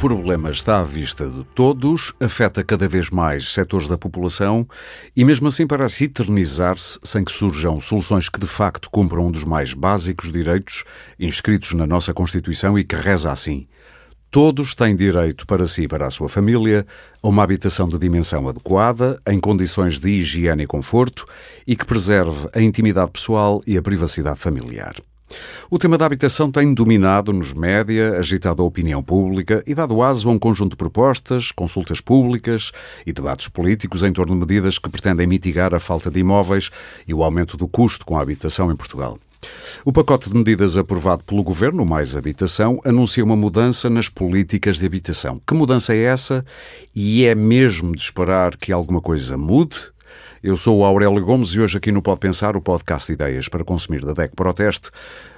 Problema está à vista de todos, afeta cada vez mais setores da população e, mesmo assim, parece eternizar-se sem que surjam soluções que de facto cumpram um dos mais básicos direitos inscritos na nossa Constituição e que reza assim. Todos têm direito para si e para a sua família a uma habitação de dimensão adequada, em condições de higiene e conforto e que preserve a intimidade pessoal e a privacidade familiar. O tema da habitação tem dominado nos média, agitado a opinião pública e dado aso a um conjunto de propostas, consultas públicas e debates políticos em torno de medidas que pretendem mitigar a falta de imóveis e o aumento do custo com a habitação em Portugal. O pacote de medidas aprovado pelo Governo, Mais Habitação, anuncia uma mudança nas políticas de habitação. Que mudança é essa? E é mesmo de esperar que alguma coisa mude? Eu sou o Aurélio Gomes e hoje aqui no Pode Pensar, o podcast de ideias para consumir da DEC Proteste,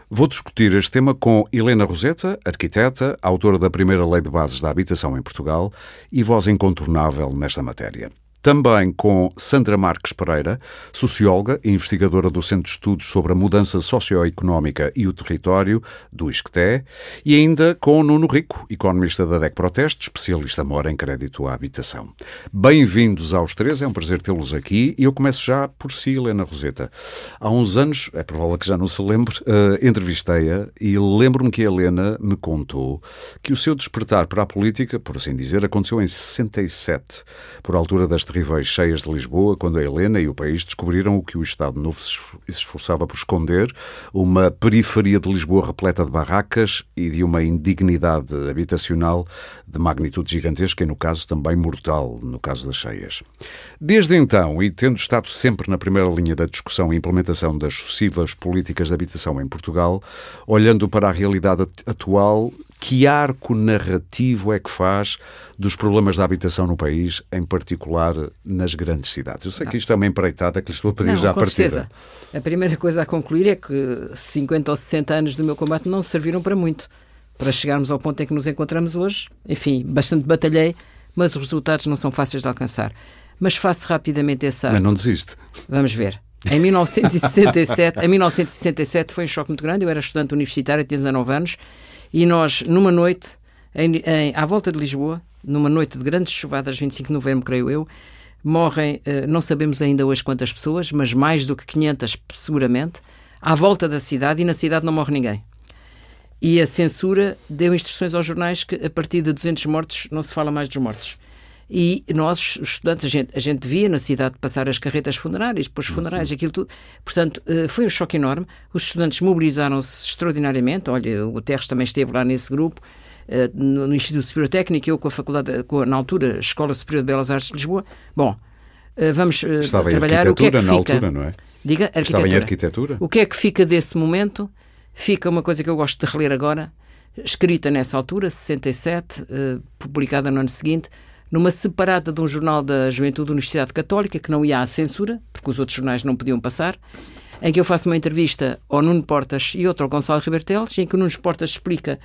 vou discutir este tema com Helena Roseta, arquiteta, autora da primeira Lei de Bases da Habitação em Portugal e voz incontornável nesta matéria. Também com Sandra Marques Pereira, socióloga e investigadora do Centro de Estudos sobre a Mudança Socioeconómica e o Território, do ISCTE, e ainda com Nuno Rico, economista da DEC Proteste, especialista mora em crédito à habitação. Bem-vindos aos três, é um prazer tê-los aqui e eu começo já por si, Helena Roseta. Há uns anos, é provável que já não se lembre, uh, entrevistei-a e lembro-me que a Helena me contou que o seu despertar para a política, por assim dizer, aconteceu em 67, por altura das terríveis cheias de Lisboa, quando a Helena e o país descobriram o que o Estado Novo se esforçava por esconder, uma periferia de Lisboa repleta de barracas e de uma indignidade habitacional de magnitude gigantesca e, no caso, também mortal, no caso das cheias. Desde então, e tendo estado sempre na primeira linha da discussão e implementação das sucessivas políticas de habitação em Portugal, olhando para a realidade atual, que arco narrativo é que faz dos problemas da habitação no país, em particular nas grandes cidades? Eu sei que isto é uma empreitada que lhe estou a pedir não, já a partir. Certeza. A primeira coisa a concluir é que 50 ou 60 anos do meu combate não serviram para muito. Para chegarmos ao ponto em que nos encontramos hoje, enfim, bastante batalhei, mas os resultados não são fáceis de alcançar. Mas faço rapidamente essa. Mas não desiste. Vamos ver. Em 1967, em 1967 foi um choque muito grande. Eu era estudante universitário, tinha 19 anos e nós, numa noite, em, em, à volta de Lisboa, numa noite de grandes chuvadas, 25 de novembro, creio eu, morrem, eh, não sabemos ainda hoje quantas pessoas, mas mais do que 500 seguramente, à volta da cidade e na cidade não morre ninguém. E a censura deu instruções aos jornais que a partir de 200 mortos não se fala mais dos mortos. E nós, estudantes, a gente, a gente via na cidade passar as carretas funerárias, depois funerais, uhum. aquilo tudo. Portanto, eh, foi um choque enorme. Os estudantes mobilizaram-se extraordinariamente. Olha, o Terres também esteve lá nesse grupo, eh, no Instituto Superior Técnico, eu com a faculdade, com na altura, Escola Superior de Belas Artes de Lisboa. Bom, eh, vamos Estava trabalhar o que é que fica. Altura, não é? Diga, arquitetura. Estava em arquitetura. O que é que fica desse momento? Fica uma coisa que eu gosto de reler agora, escrita nessa altura, 67, publicada no ano seguinte, numa separada de um jornal da Juventude da Universidade Católica, que não ia à censura, porque os outros jornais não podiam passar, em que eu faço uma entrevista ao Nuno Portas e outra ao Gonçalo Riberteles, em que o Nuno Portas explica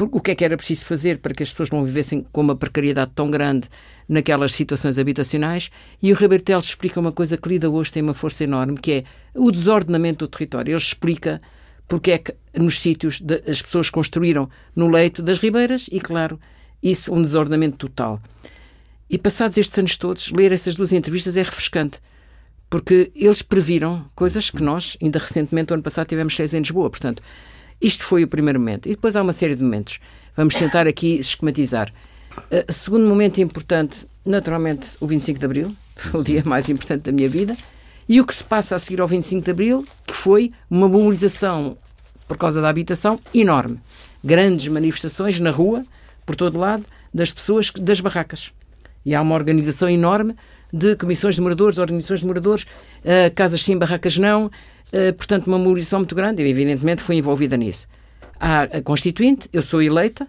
o que é que era preciso fazer para que as pessoas não vivessem com uma precariedade tão grande naquelas situações habitacionais, e o Riberteles explica uma coisa que lida hoje tem uma força enorme, que é o desordenamento do território. Ele explica porque é que nos sítios de, as pessoas construíram no leito das ribeiras e, claro, isso, um desordenamento total. E passados estes anos todos, ler essas duas entrevistas é refrescante, porque eles previram coisas que nós, ainda recentemente, ano passado, tivemos seis em Lisboa. Portanto, isto foi o primeiro momento. E depois há uma série de momentos. Vamos tentar aqui esquematizar. Uh, segundo momento importante, naturalmente, o 25 de Abril, o dia mais importante da minha vida. E o que se passa a seguir ao 25 de Abril, que foi uma mobilização por causa da habitação enorme. Grandes manifestações na rua, por todo lado, das pessoas das barracas. E há uma organização enorme de comissões de moradores, organizações de moradores, uh, casas sim, barracas não, uh, portanto, uma mobilização muito grande, e evidentemente fui envolvida nisso. Há a Constituinte, eu sou eleita,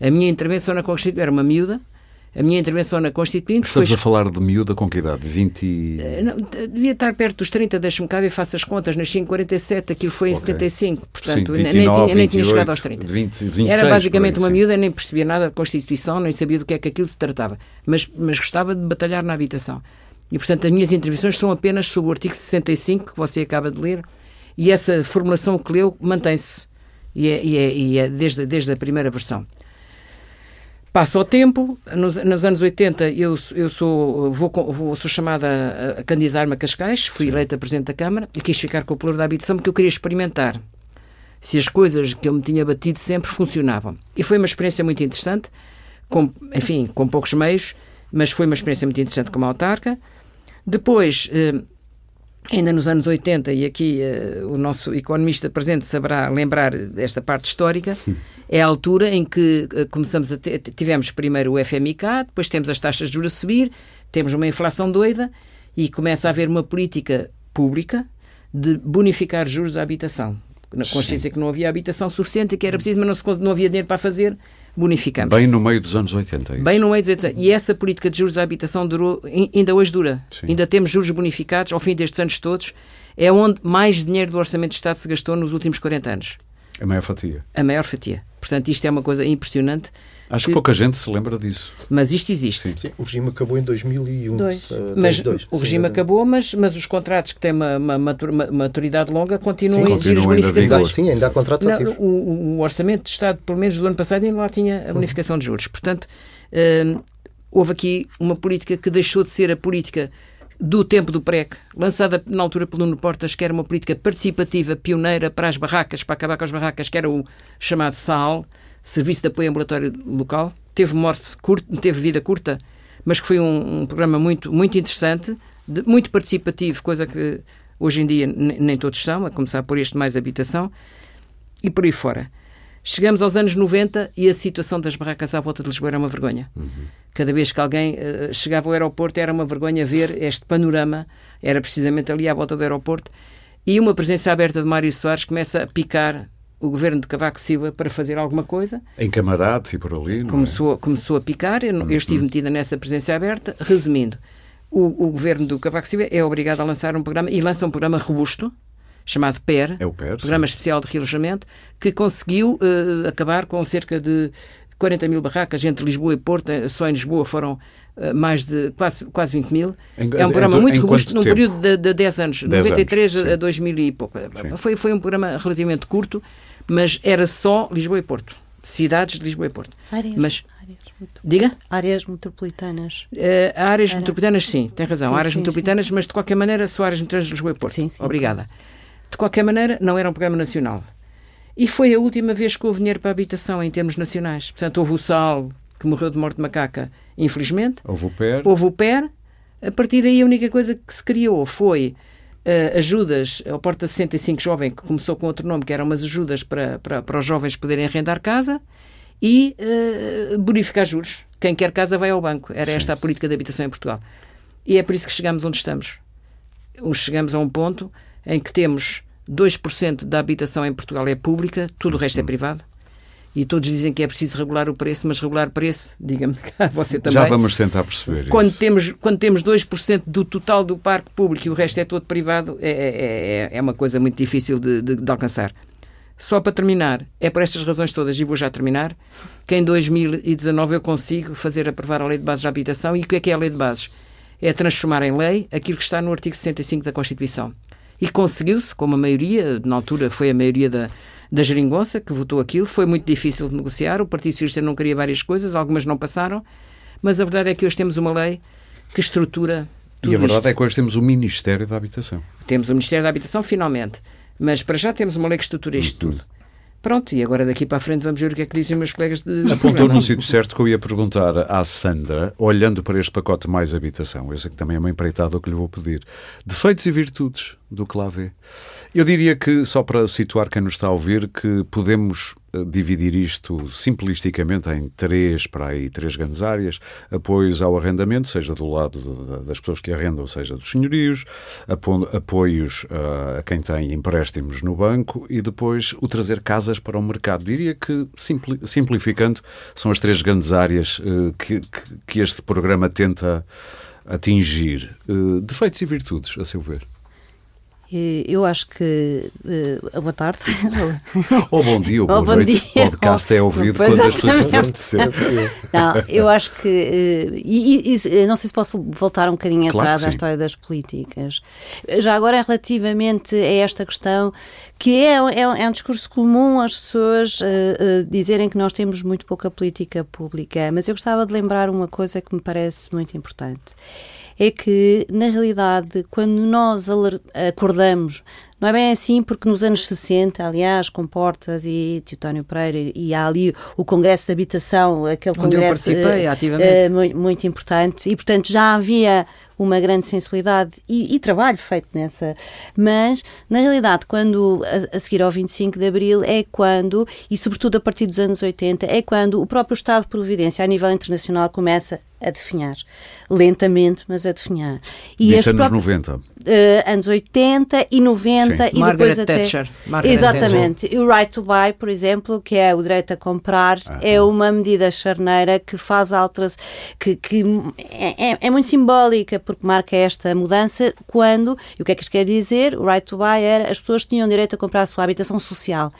a minha intervenção na Constituinte era uma miúda, a minha intervenção na Constituinte Estamos foi... a falar de miúda com que idade? 20... Eh, não, devia estar perto dos 30, deixa-me cá ver, faço as contas, nasci em 47, aquilo foi em okay. 75, portanto Sim, 29, nem, tinha, nem 28, tinha chegado aos 30. 20, 26, Era basicamente aí, uma miúda, nem percebia nada de Constituição, nem sabia do que é que aquilo se tratava, mas, mas gostava de batalhar na habitação. E, portanto, as minhas intervenções são apenas sobre o artigo 65, que você acaba de ler, e essa formulação que leu mantém-se, e é, e é, e é desde, desde a primeira versão. Passa o tempo, nos, nos, anos 80 eu, eu sou, vou, vou, sou chamada a, a candidatar-me a Cascais, fui Sim. eleita Presidente da Câmara e quis ficar com o pluro da habitação porque eu queria experimentar se as coisas que eu me tinha batido sempre funcionavam. E foi uma experiência muito interessante, com, enfim, com poucos meios, mas foi uma experiência muito interessante como autarca. Depois, eh, ainda nos anos 80, e aqui eh, o nosso economista presente saberá lembrar desta parte histórica, é a altura em que eh, começamos a ter, tivemos primeiro o FMIK, depois temos as taxas de juros a subir, temos uma inflação doida e começa a haver uma política pública de bonificar juros à habitação. Na consciência Sim. que não havia habitação suficiente e que era preciso, mas não, se, não havia dinheiro para fazer, bonificamos. Bem no meio dos anos 80. É Bem no meio dos 80. E essa política de juros à habitação durou, ainda hoje dura. Sim. Ainda temos juros bonificados ao fim destes anos todos. É onde mais dinheiro do Orçamento de Estado se gastou nos últimos 40 anos. A maior fatia. A maior fatia. Portanto, isto é uma coisa impressionante. Acho que, que pouca gente se lembra disso. Mas isto existe. Sim, sim. o regime acabou em 2001. Dois. Uh, mas dois, o regime acabou, mas, mas os contratos que têm uma, uma maturidade longa continuam sim, a exigir as bonificações. Sim, ainda há contratos ativos. O, o, Orçamento de Estado, pelo menos do ano passado, ainda lá tinha a bonificação de juros. Portanto, uh, houve aqui uma política que deixou de ser a política do tempo do PREC, lançada na altura pelo Nuno Portas, que era uma política participativa, pioneira para as barracas, para acabar com as barracas, que era o chamado SAL, Serviço de Apoio Ambulatório Local. Teve morte curta, teve vida curta, mas que foi um, um programa muito, muito interessante, de, muito participativo, coisa que hoje em dia nem todos são, a começar por este mais habitação, e por aí fora. Chegamos aos anos 90 e a situação das barracas à volta de Lisboa era uma vergonha. Uhum. Cada vez que alguém uh, chegava ao aeroporto era uma vergonha ver este panorama, era precisamente ali à volta do aeroporto, e uma presença aberta de Mário Soares começa a picar o governo de Cavaco Silva para fazer alguma coisa. Em camaradas e por ali, é? começou, é? começou a picar, eu, eu, estive metida nessa presença aberta. Resumindo, o, o governo do Cavaco Silva é obrigado a lançar um programa, e lança um programa robusto, chamado PER, é o PER Programa sim. Especial de Realojamento, que conseguiu uh, acabar com cerca de 40 mil barracas entre Lisboa e Porto. Eh, só em Lisboa foram uh, mais de quase, quase 20 mil. Em, é um programa em, muito robusto, num período de, de 10 anos, 10 93 anos, a 2000 e pouco. Foi, foi um programa relativamente curto, mas era só Lisboa e Porto. Cidades de Lisboa e Porto. Áreas, mas, áreas Diga? Áreas metropolitanas. Uh, áreas Era. metropolitanas, sim, tem razão. Sim, áreas sim, metropolitanas, sim. mas de qualquer maneira só áreas metropolitanas de Lisboa e Porto. Sim, sim. Obrigada. De qualquer maneira, não era um programa nacional. E foi a última vez que houve dinheiro para a habitação em termos nacionais. Portanto, houve o SAL, que morreu de morte de macaca, infelizmente. Houve o PER. Houve o PER. A partir daí, a única coisa que se criou foi uh, ajudas ao Porta 65 Jovem, que começou com outro nome, que eram umas ajudas para, para, para os jovens poderem arrendar casa e uh, bonificar juros. Quem quer casa vai ao banco. Era esta a política de habitação em Portugal. E é por isso que chegamos onde estamos. Chegamos a um ponto em que temos 2% da habitação em Portugal é pública, tudo o resto é privado. E todos dizem que é preciso regular o preço, mas regular o preço, diga-me você também. Já vamos tentar perceber quando isso. Temos, quando temos 2% do total do parque público e o resto é todo privado, é, é, é, é uma coisa muito difícil de, de, de alcançar. Só para terminar, é por estas razões todas, e vou já terminar, que em 2019 eu consigo fazer aprovar a Lei de Bases da Habitação. E o que é que é a Lei de Bases? É transformar em lei aquilo que está no artigo 65 da Constituição. E conseguiu-se, com uma maioria, na altura foi a maioria da, da geringonça que votou aquilo, foi muito difícil de negociar, o Partido Socialista não queria várias coisas, algumas não passaram, mas a verdade é que hoje temos uma lei que estrutura tudo E a verdade isto. é que hoje temos o Ministério da Habitação. Temos o Ministério da Habitação, finalmente. Mas para já temos uma lei que estrutura isto tudo. Pronto, e agora daqui para a frente vamos ver o que é que dizem os meus colegas de. Apontou no sítio certo que eu ia perguntar à Sandra, olhando para este pacote mais habitação, eu sei que também é uma empreitada o que lhe vou pedir, defeitos e virtudes do que lá vê. Eu diria que, só para situar quem nos está a ouvir, que podemos dividir isto simplisticamente em três, para aí, três grandes áreas. Apoios ao arrendamento, seja do lado das pessoas que arrendam, seja dos senhorios, apoios eh, a quem tem empréstimos no banco e depois o trazer casas para o mercado. Diria que, simplificando, são as três grandes áreas eh, que, que este programa tenta atingir. Defeitos e virtudes, a seu ver? Eu acho que. Uh, boa tarde. ou bom dia, ou boa ou noite. Dia. O podcast é ouvido quando as pessoas acontecer. Não, eu acho que. Uh, e, e, não sei se posso voltar um bocadinho claro atrás à história das políticas. Já agora, relativamente a esta questão que é, é, é um discurso comum as pessoas uh, uh, dizerem que nós temos muito pouca política pública, mas eu gostava de lembrar uma coisa que me parece muito importante. É que, na realidade, quando nós acordamos não é bem assim, porque nos anos 60, aliás, com Portas e Teutónio Pereira, e há ali o Congresso de Habitação, aquele Onde congresso eu participei, uh, ativamente. Muito, muito importante, e portanto já havia uma grande sensibilidade e, e, trabalho feito nessa. Mas, na realidade, quando a, a, seguir ao 25 de Abril é quando, e sobretudo a partir dos anos 80, é quando o próprio Estado de Providência a nível internacional começa a definhar. Lentamente, mas a definhar. E Disse anos próprios, 90. Uh, anos 80 e 90 Sim. e Margaret depois até. Thatcher. Margaret Exatamente. Thatcher. O right to buy, por exemplo, que é o direito a comprar, ah, é uma medida charneira que faz alterações, que, que é, é, é, muito simbólica, porque marca esta mudança quando, e o que é que isto quer dizer? O right to buy era as pessoas tinham direito a comprar a sua habitação social.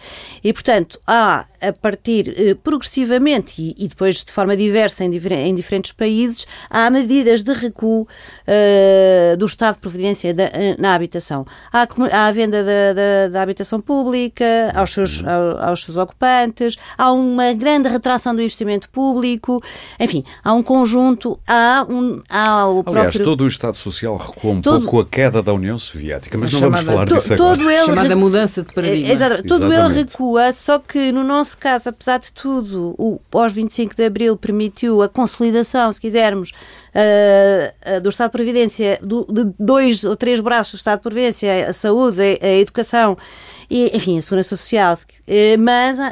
E, portanto, há, a partir eh, progressivamente e, e, depois de forma diversa em, em diferentes países, países há medidas de recuo uh, do Estado de Providência da, eh, na habitação. Há, há a venda da, da, da, habitação pública aos seus, uhum. aos seus ocupantes, há uma grande retração do investimento público, enfim, há um conjunto, há, um, há o Aliás, próprio... todo o Estado Social recuou um todo... pouco a queda da União Soviética, mas não chamada... vamos falar to, disso agora. Todo ele... Chamada mudança de paradigma. Exatamente. Todo ele recua, só que no nosso caso, apesar de tudo, o pós-25 de Abril permitiu a consolidação se quisermos, uh, do Estado de Previdência, do, de dois ou três braços do Estado de Previdência, a saúde, a, a educação e, enfim, a segurança social, eh, mas uh,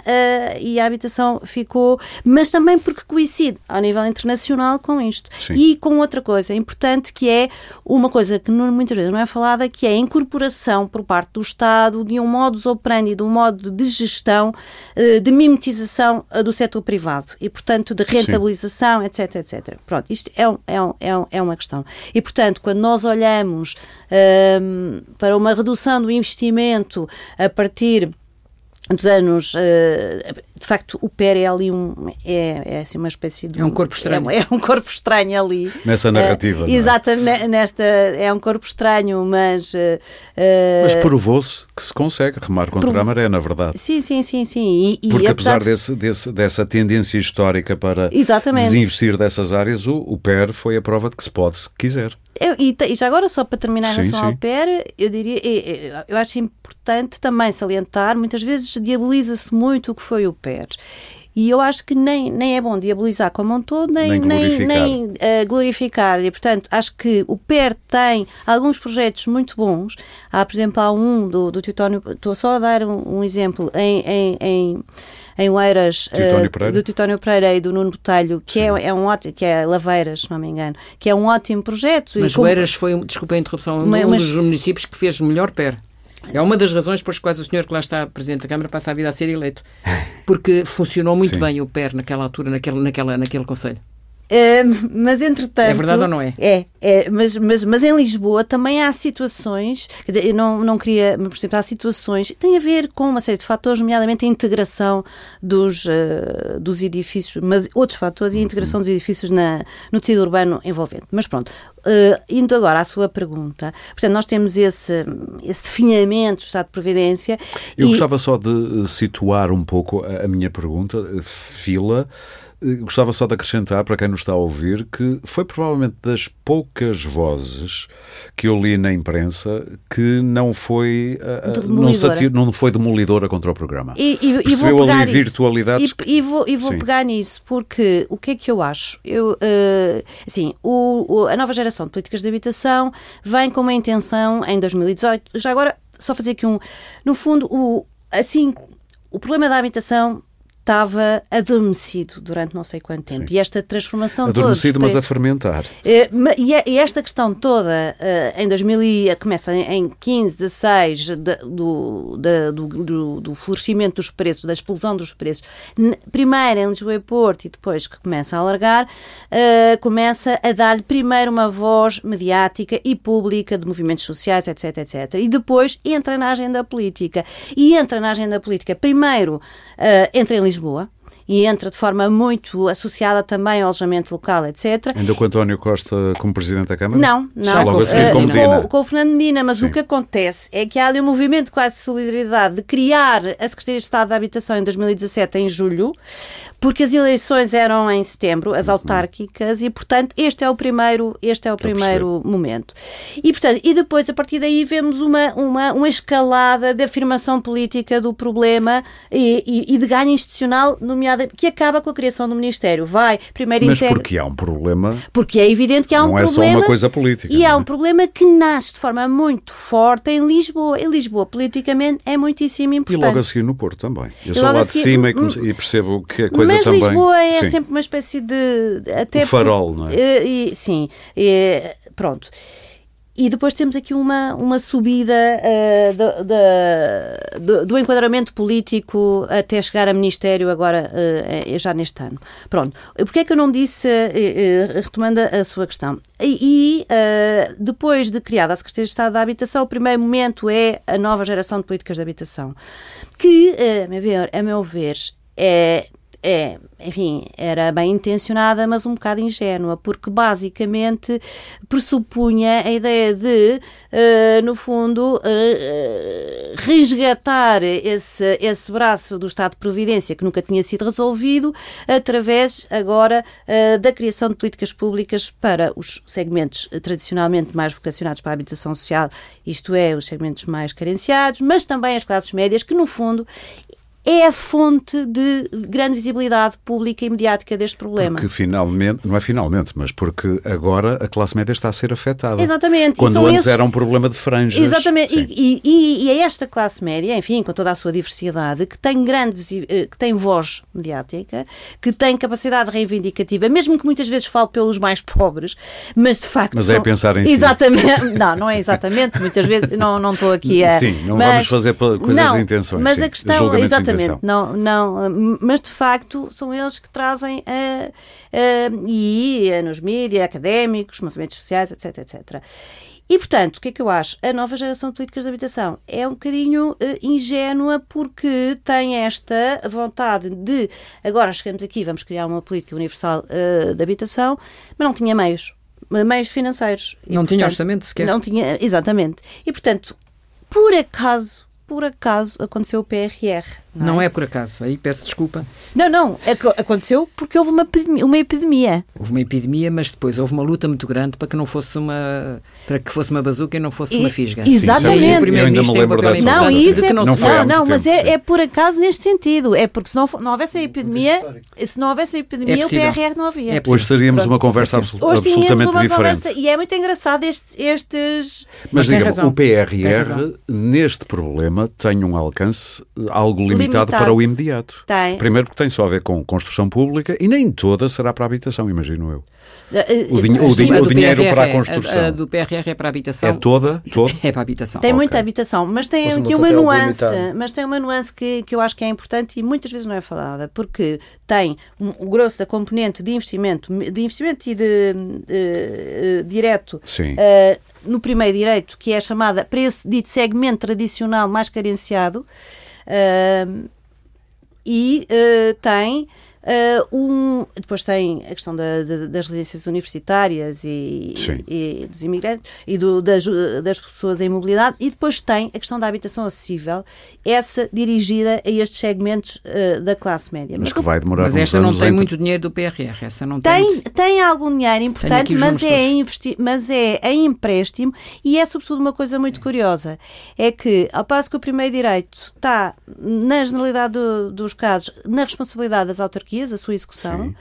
e a habitação ficou, mas também porque coincide ao nível internacional com isto. Sim. E com outra coisa importante que é uma coisa que muitas vezes não é falada, que é a incorporação por parte do Estado de um modus operandi, de um modo de gestão, uh, de mimetização do setor privado e, portanto, de rentabilização, Sim. etc, etc. Pronto, isto é, é, um, é, um, é uma questão. E, portanto, quando nós olhamos um, para uma redução do investimento a partir dos anos, uh, de facto, o PER é ali um, é, é assim uma espécie de... É um corpo estranho. É, é um corpo estranho ali. Nessa narrativa, uh, Exatamente, nesta, é um corpo estranho, mas... Uh, mas provou-se que se consegue remar contra provo... a maré, na verdade. Sim, sim, sim, sim. E, Porque apesar, apesar desse, desse, dessa tendência histórica para Exatamente. desinvestir dessas áreas, o, o PER foi a prova de que se pode, se quiser. Eu, e, e, já agora, só para terminar em relação sim. ao PER, eu diria, eu, eu acho importante também salientar, muitas vezes diaboliza-se muito o que foi o PER. E eu acho que nem, nem é bom diabolizar como um todo, nem, nem glorificar. Nem, nem uh, glorificar. E, portanto, acho que o PER tem alguns projetos muito bons. Há, por exemplo, há um do, do Teutónio, estou só a dar um, um exemplo, em, em, em em Oeiras uh, do Titónio Pereira e do Nuno Botelho, que é, é, um ótimo, que é Laveiras, se não me engano, que é um ótimo projeto. Mas como... Oeiras foi, desculpa a interrupção, mas, um dos municípios que fez melhor PER. É uma das razões pelas quais o senhor que lá está, Presidente da Câmara, passa a vida a ser eleito. Porque funcionou muito Sim. bem o PER naquela altura, naquele, naquela, naquele Conselho. Uh, mas entretanto. É verdade ou não é? É, é mas, mas, mas em Lisboa também há situações, eu não, não queria, por exemplo, há situações, tem a ver com uma série de fatores, nomeadamente a integração dos, uh, dos edifícios, mas outros fatores e a integração dos edifícios na, no tecido urbano envolvente. Mas pronto, uh, indo agora à sua pergunta, portanto, nós temos esse, esse definhamento do Estado de Previdência. Eu e... gostava só de situar um pouco a, a minha pergunta, fila. Eh, gostava só de acrescentar, para quem nos está a ouvir, que foi provavelmente das poucas vozes que eu li na imprensa que não foi, uh, não, satir, não foi demolidora contra o programa. E, e, Percebeu e ali virtualidades. E, e, vou, e vou pegar nisso, porque o que é que eu acho? Eu, uh, assim, o, o, a nova geração de políticas de habitação vem com uma intenção em 2018. Já agora, só fazer aqui um. No fundo, o, assim, o problema da habitação estava adormecido durante não sei quanto tempo. Sim. E esta transformação adormecido, toda. Adormecido, mas a fermentar. Eh, e esta questão toda, eh, em 2000, começa em 15, 16, do, do, do, do florescimento dos preços, da explosão dos preços, primeiro em Lisboa e Porto e depois que começa a alargar, eh, começa a dar-lhe primeiro uma voz mediática e pública de movimentos sociais, etc, etc. E depois entra na agenda política. E entra na agenda política, primeiro, entra em Lisboa, Lisboa. E entra de forma muito associada também ao alojamento local, etc. Ainda com António Costa como Presidente da Câmara? Não, não. Já logo com Medina. com, com o Fernando Medina, mas Sim. o que acontece é que há ali um movimento quase de solidariedade de criar a Secretaria de Estado da Habitação em 2017, em julho, porque as eleições eram em setembro, Uhum. as autárquicas, e portanto este é o primeiro, este é o primeiro momento. E portanto, e depois a partir daí vemos uma, uma, uma escalada de afirmação política do problema e, e- e de ganho institucional, nomeada, que acaba com a criação do Ministério. Vai, primeiro Mas integra- porque há um problema, porque é evidente que há um não é só problema. uma coisa política. E há não é? um problema que nasce de forma muito forte em Lisboa. E Lisboa, politicamente, é muitíssimo E importante. logo a seguir no Porto também. Eu E sou lá de seguir- cima e, e percebo que a coisa Mas também. Lisboa é Sim. sempre uma espécie de. Até O farol, não é? Eh, e- sim. eh, pronto. E depois temos aqui uma, uma subida eh, do, do- do enquadramento político até chegar a Ministério agora, eh, já neste ano. Pronto. Porquê é que eu não disse, eh, retomando a, sua questão? E, depois de criada a Secretaria de Estado da Habitação, o primeiro momento é a nova geração de políticas de habitação, que, a meu ver é é, enfim, era bem intencionada, mas um bocado ingênua, porque basicamente pressupunha a ideia de, eh, no fundo, eh, eh, resgatar esse, esse braço do Estado de Providência que nunca tinha sido resolvido, através agora da criação de políticas públicas para os segmentos tradicionalmente mais vocacionados para a habitação social, isto é, os segmentos mais carenciados, mas também as classes médias, que no fundo é a fonte de grande visibilidade pública e mediática deste problema. Porque finalmente, não é finalmente, mas porque agora a classe média está a ser afetada. Exatamente. Quando antes esses- era um problema de franjas. Exatamente, e, e, e é esta classe média, enfim, com toda a sua diversidade, que tem grande, eh, que tem voz mediática, que tem capacidade reivindicativa, mesmo que muitas vezes fale pelos mais pobres, mas de facto. Mas é são- pensar em si. Exatamente, não, não é exatamente, muitas vezes não, não estou aqui a. Sim, não mas- vamos fazer coisas não, de intenções, Mas sim, a questão, de exatamente, não, não, mas de facto são eles que trazem a, a- e eh, nos mídias, académicos, movimentos sociais, etc, etc. E, portanto, o que é que eu acho? A nova geração de políticas de habitação é um bocadinho eh, ingênua porque tem esta vontade de agora chegamos aqui, vamos criar uma política universal eh, de habitação, mas não tinha meios, meios financeiros. E, Não tinha portanto, orçamento sequer. Não tinha, exatamente. E, portanto, por acaso, por acaso aconteceu o PRR. Não é por acaso, aí peço desculpa. Não, não, aco- aconteceu porque houve uma epidemia. Uma epidemia. Houve uma epidemia, mas depois houve uma luta muito grande para que não fosse uma para que fosse uma bazuca e não fosse E- uma fisga. exatamente. Aí Eu ainda me lembro dessa Não, isso é, não, não, Não não, muito mas tempo, é, sim. é por acaso neste sentido. É porque se não, não houvesse a epidemia, se não houvesse a epidemia, É o. PRR não havia. É. Hoje teríamos Pronto, uma conversa é absol- Hoje tínhamos absolutamente uma diferente. conversa e é muito engraçado estes, estes Mas Mas diga-me, o PRR, neste problema, tem um alcance algo limitado, Limitado. para o imediato. Tem. Primeiro porque tem só a ver com construção pública e nem toda será para a habitação, imagino eu. eh, O dinhe- eh, o A o do dinheiro PRR para a é- construção. A, a do PRR é para a habitação. É toda? toda? É para a habitação. Tem Ok. muita habitação, mas tem aqui uma é nuance, mas tem uma nuance que, que eu acho que é importante e muitas vezes não é falada, porque tem um, o grosso da componente de investimento, de investimento e de eh, eh, direto Sim. eh, no primeiro direito, que é chamada para esse dito segmento tradicional mais carenciado, eh, e eh, tem eh, um. Depois tem a questão da- da- das residências universitárias e, e dos imigrantes e do- das, das pessoas em mobilidade, e depois tem a questão da habitação acessível, essa dirigida a estes segmentos eh, da classe média. Mas Mas que vai demorar Mas esta não tem em- muito dinheiro do PRR. Essa não tem. tem, tem algum dinheiro importante, mas é, investi mas é em empréstimo e é sobretudo uma coisa muito curiosa. É que, ao passo que o primeiro direito está, na generalidade do- dos casos, na responsabilidade das autarquias, a sua execução, Sim.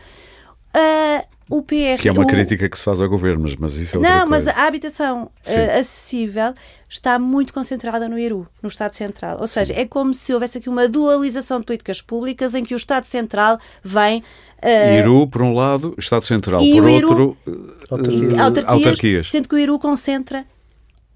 ah, o PR... Que é uma o- crítica que se faz ao governo, mas, mas isso é outra Não, mas coisa. a habitação Sim. ah, acessível está muito concentrada no Iru, no Estado Central. Ou seja, é como se houvesse aqui uma dualização de políticas públicas em que o Estado Central vem. ah, Iru, por um lado, Estado Central, E por Iru- outro, eh, autarquias, autarquias. sendo que o Iru concentra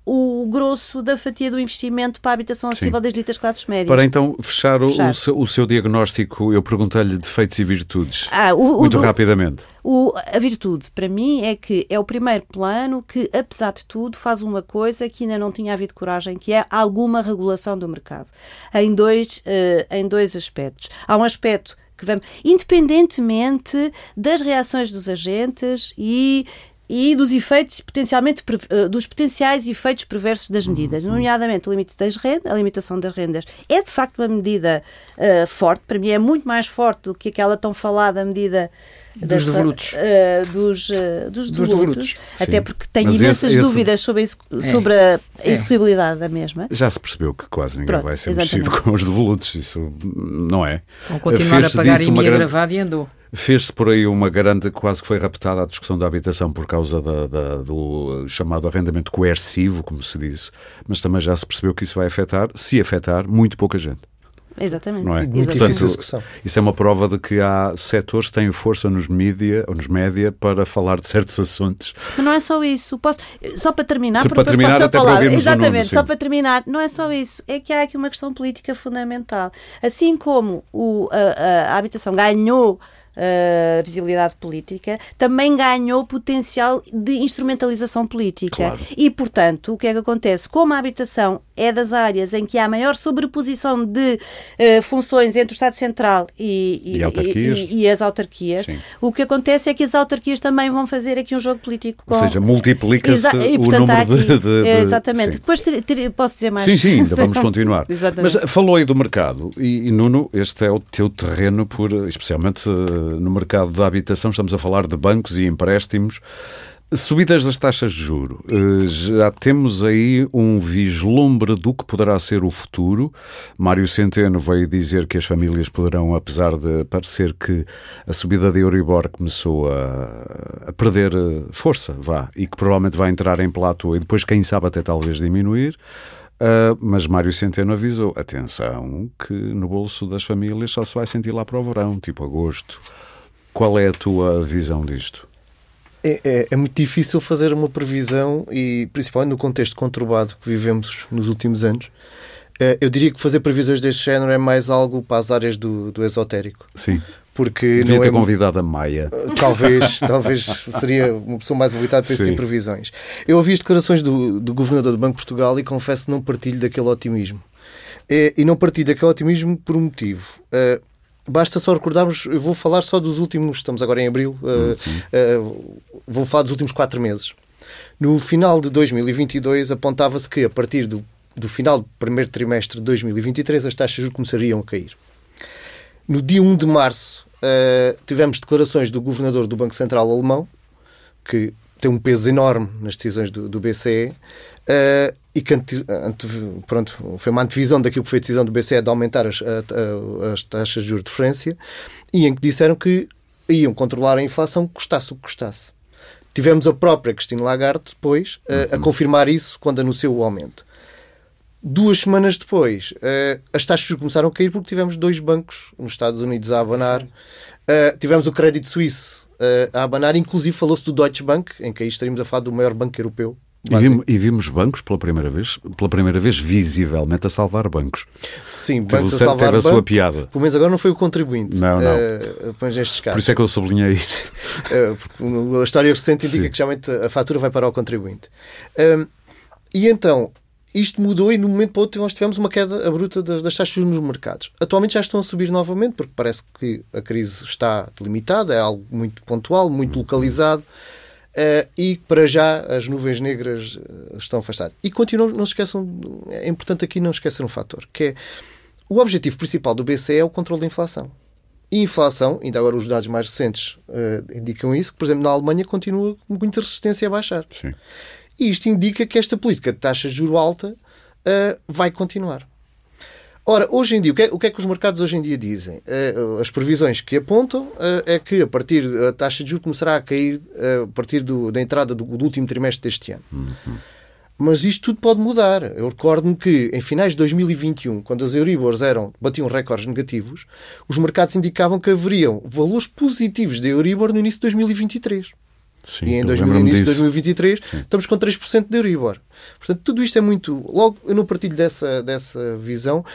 o grosso da fatia do investimento para a habitação acessível das ditas classes médias. Para então fechar, o- Fechar. O, seu, o seu diagnóstico, eu perguntei-lhe defeitos e virtudes. Ah, o- o Muito do- rapidamente. O- a virtude, para mim, é que é o primeiro plano que, apesar de tudo, faz uma coisa que ainda não tinha havido coragem, que é alguma regulação do mercado. Em dois, eh, em dois aspectos. Há um aspecto que vamos, independentemente das reações dos agentes e e dos efeitos potencialmente eh, dos potenciais efeitos perversos das medidas, uhum. nomeadamente o limite das rendas, a limitação das rendas. É de facto uma medida uh, forte, para mim é muito mais forte do que aquela tão falada medida dos devolutos. Uh, dos, uh, dos, dos devolutos. Até porque tenho Mas imensas esse, dúvidas sobre, a, sobre a é. execuibilidade da mesma. Já se percebeu que quase ninguém Pronto, vai ser exatamente. mexido com os devolutos, isso não é? Vão continuar a pagar em grande... gravada e andou. Fez-se por aí uma grande, quase que foi raptada a discussão da habitação por causa da, da, do chamado arrendamento coercivo, como se disse, mas também já se percebeu que isso vai afetar, se afetar, muito pouca gente. Exatamente. Não é? Muito Portanto, difícil discussão. Isso é uma prova de que há setores que têm força nos mídia, ou nos média para falar de certos assuntos. Mas não é só isso. Posso, só para terminar, para terminar, até falar. Para Exatamente, número, só para terminar, não é só isso. É que há aqui uma questão política fundamental. Assim como o, a, a habitação ganhou uh, visibilidade política, também ganhou potencial de instrumentalização política. Claro. E, portanto, o que é que acontece? Como a habitação é das áreas em que há maior sobreposição de uh, funções entre o Estado Central e, e, e, e, as autarquias, Sim. o que acontece é que as autarquias também vão fazer aqui um jogo político com... Ou seja, multiplica-se o número aqui, de, de. Exatamente. Sim. Depois ter, ter, posso dizer mais. Sim, sim, ainda vamos continuar. Mas falou aí do mercado e, Nuno, este é o teu terreno por, especialmente uh, no mercado da habitação, estamos a falar de bancos e empréstimos. Subidas das taxas de juro, eh, já temos aí um vislumbre do que poderá ser o futuro. Mário Centeno veio dizer que as famílias poderão, apesar de parecer que a subida da Euribor começou a, a perder eh, força, vá, e que provavelmente vai entrar em platô e depois, quem sabe, até talvez diminuir. Uh, mas Mário Centeno avisou: atenção, que no bolso das famílias só se vai sentir lá para o verão, tipo agosto. Qual é a tua visão disto? É, é, é, muito difícil fazer uma previsão e, principalmente no contexto conturbado que vivemos nos últimos anos, eh, eu diria que fazer previsões deste género é mais algo para as áreas do, do esotérico. Sim. Porque Devia não ter é... convidado a Maia. Talvez, talvez seria uma pessoa mais habilitada para esse tipo de previsões. Eu ouvi as declarações do, do Governador do Banco de Portugal e confesso que não partilho daquele otimismo. E, e não partilho daquele otimismo por um motivo. Uh, Basta só recordarmos, eu vou falar só dos últimos, estamos agora em abril, uh, uh, vou falar dos últimos quatro meses. No final de 2022, apontava-se que a partir do, do final do primeiro trimestre de 2023 as taxas começariam a cair. No dia 1 de março, uh, tivemos declarações do governador do Banco Central alemão, que tem um peso enorme nas decisões do, do BCE, Uh, e que ante, ante, pronto, foi uma antevisão daquilo que foi a decisão do BCE de aumentar as, a, as taxas de juros de referência e em que disseram que iam controlar a inflação custasse o que custasse. Tivemos a própria Cristina Lagarde depois uh, a confirmar isso quando anunciou o aumento. Duas semanas depois, uh, as taxas começaram a cair porque tivemos dois bancos nos Estados Unidos a abanar. Uh, tivemos o Crédito Suíço uh, a abanar, inclusive falou-se do Deutsche Bank, em que aí estaríamos a falar do maior banco europeu, e vimos, e vimos, bancos pela primeira vez, pela primeira vez visivelmente a salvar bancos. Sim, bancos a salvar teve a sua piada. Pelo menos agora não foi o contribuinte. Não, não. Uh. Por isso é que eu sublinhei isto. Uh, a história recente indica Sim. que geralmente a fatura vai para o contribuinte. Uh, e então, isto mudou e no momento para outro nós tivemos uma queda abrupta das, das taxas nos mercados. Atualmente já estão a subir novamente porque parece que a crise está limitada, é algo muito pontual, muito localizado. Uh, e para já as nuvens negras uh, estão afastadas. E continuam, não se esqueçam, é importante aqui não esquecer um fator, que é o objetivo principal do BCE é o controle da inflação. E inflação, ainda agora os dados mais recentes uh, indicam isso, que, por exemplo, na Alemanha continua com muita resistência a baixar. Sim. E isto indica que esta política de taxa de juro alta vai continuar. Ora, hoje em dia, o que, é, o que, é, que os mercados hoje em dia dizem? Uh, as previsões que apontam uh, é que a partir a taxa de juros começará a cair uh, a partir do, da entrada do, do, último trimestre deste ano. Uhum. Mas isto tudo pode mudar. Eu recordo-me que em finais de 2021, quando as Euribors eram, batiam recordes negativos, os mercados indicavam que haveriam valores positivos de Euribor no início de 2023. Sim, e em 2000, início de 2023 Sim. estamos com 3% de Euribor. Portanto, tudo isto é muito. Logo, eu não partilho dessa, dessa visão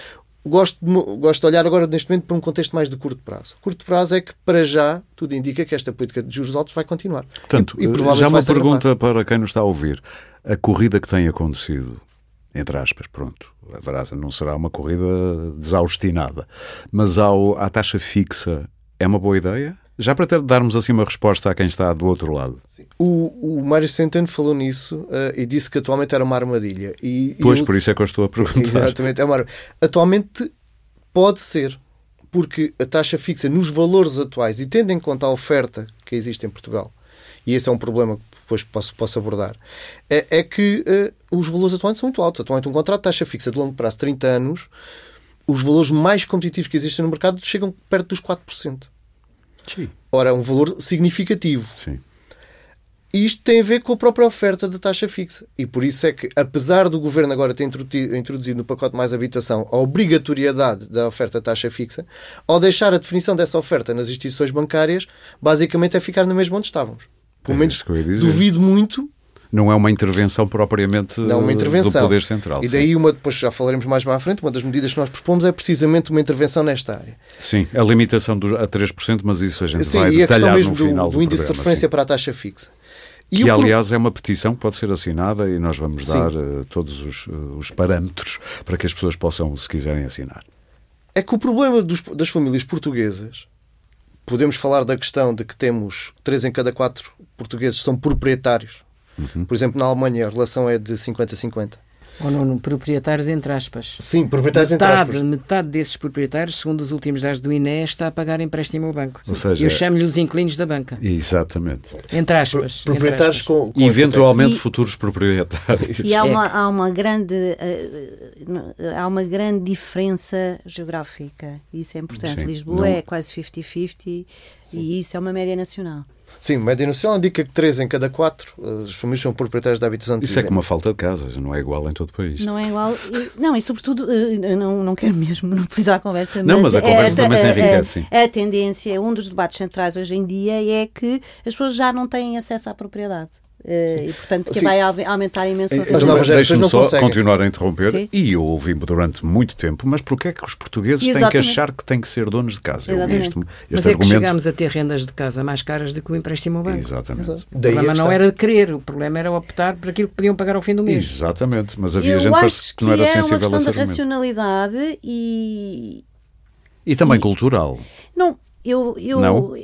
gosto de, gosto de olhar agora neste momento para um contexto mais de curto prazo. Curto prazo é que, para já, tudo indica que esta política de juros altos vai continuar. Portanto, e, e já uma pergunta para quem nos está a ouvir. A corrida que tem acontecido entre aspas, pronto. Haverá, não será uma corrida desaustinada. Mas ao, à taxa fixa é uma boa ideia? Já para ter, darmos assim uma resposta a quem está do outro lado. O, o Mário Centeno falou nisso uh, e disse que atualmente era uma armadilha. E, pois, eu... por isso é que eu estou a perguntar. Exatamente, é uma Atualmente pode ser, porque a taxa fixa nos valores atuais e tendo em conta a oferta que existe em Portugal, e esse é um problema que depois posso, posso abordar, é, é que uh, os valores atuais são muito altos. Atualmente um contrato de taxa fixa de longo prazo, 30 anos, os valores mais competitivos que existem no mercado chegam perto dos 4%. Sim. Ora, é um valor significativo. Sim. E isto tem a ver com a própria oferta da taxa fixa. E por isso é que, apesar do governo agora ter introduzido no pacote mais habitação a obrigatoriedade da oferta da taxa fixa, ao deixar a definição dessa oferta nas instituições bancárias, basicamente é ficar no mesmo onde estávamos. Pelo É menos dizer. duvido muito Não é uma intervenção propriamente não uma intervenção. do Poder Central. E sim. daí, uma, depois já falaremos mais à frente, uma das medidas que nós propomos é precisamente uma intervenção nesta área. Sim, a limitação do, a 3%, mas isso a gente Sim, vai e a detalhar no do, final do, do índice de programa, referência sim. para a taxa fixa. E Que, aliás, é uma petição que pode ser assinada e nós vamos Sim. dar eh, todos os, eh, os parâmetros para que as pessoas possam, se quiserem, assinar. é que o problema dos- das famílias portuguesas, podemos falar da questão de que temos 3 em cada 4 portugueses são proprietários. Uhum. Por exemplo, na Alemanha a relação é de 50-50. Ou não, não, proprietários entre aspas. Sim, proprietários entre Metade, aspas. metade desses proprietários, segundo os últimos dados do INE, está a pagar empréstimo ao banco. Ou seja, Eu chamo-lhe os inquilinos da banca. Exatamente. Entre aspas. Pro- entre Proprietários aspas. com, com Eventualmente E- futuros proprietários. E há É uma, há uma grande eh, há uma grande diferença geográfica. Isso é importante. Sim, Lisboa não- é quase 50-50 e isso é uma média nacional. Sim, média nacional indica que 3 em cada 4 as famílias são proprietários da habitação de Isso é como a falta de casas, não é igual em todo o país. Não é igual. e- Não, e sobretudo, eh, não, não quero mesmo monopolizar a conversa. Não, mas a conversa é também se a- enriquece. A, a tendência, um dos debates centrais hoje em dia é que as pessoas já não têm acesso à propriedade. Eh, e, portanto, que Sim. vai au- aumentar imenso a As novas Deixe-me só conseguem. continuar a interromper. Sim. E eu ouvi durante muito tempo, mas porquê é que os portugueses têm que Exatamente. achar que têm que ser donos de casa? Eu ouvi Exatamente. este, Mas este é que argumento. chegámos a ter rendas de casa mais caras do que o empréstimo ao banco. Exatamente. Exato. O Daí problema não questão. era querer, o problema era optar por aquilo que podiam pagar ao fim do mês. Exatamente, mas havia Eu gente parece que não era é uma sensível a questão esse argumento. racionalidade e, E também E- cultural. Não, eu, eu Não?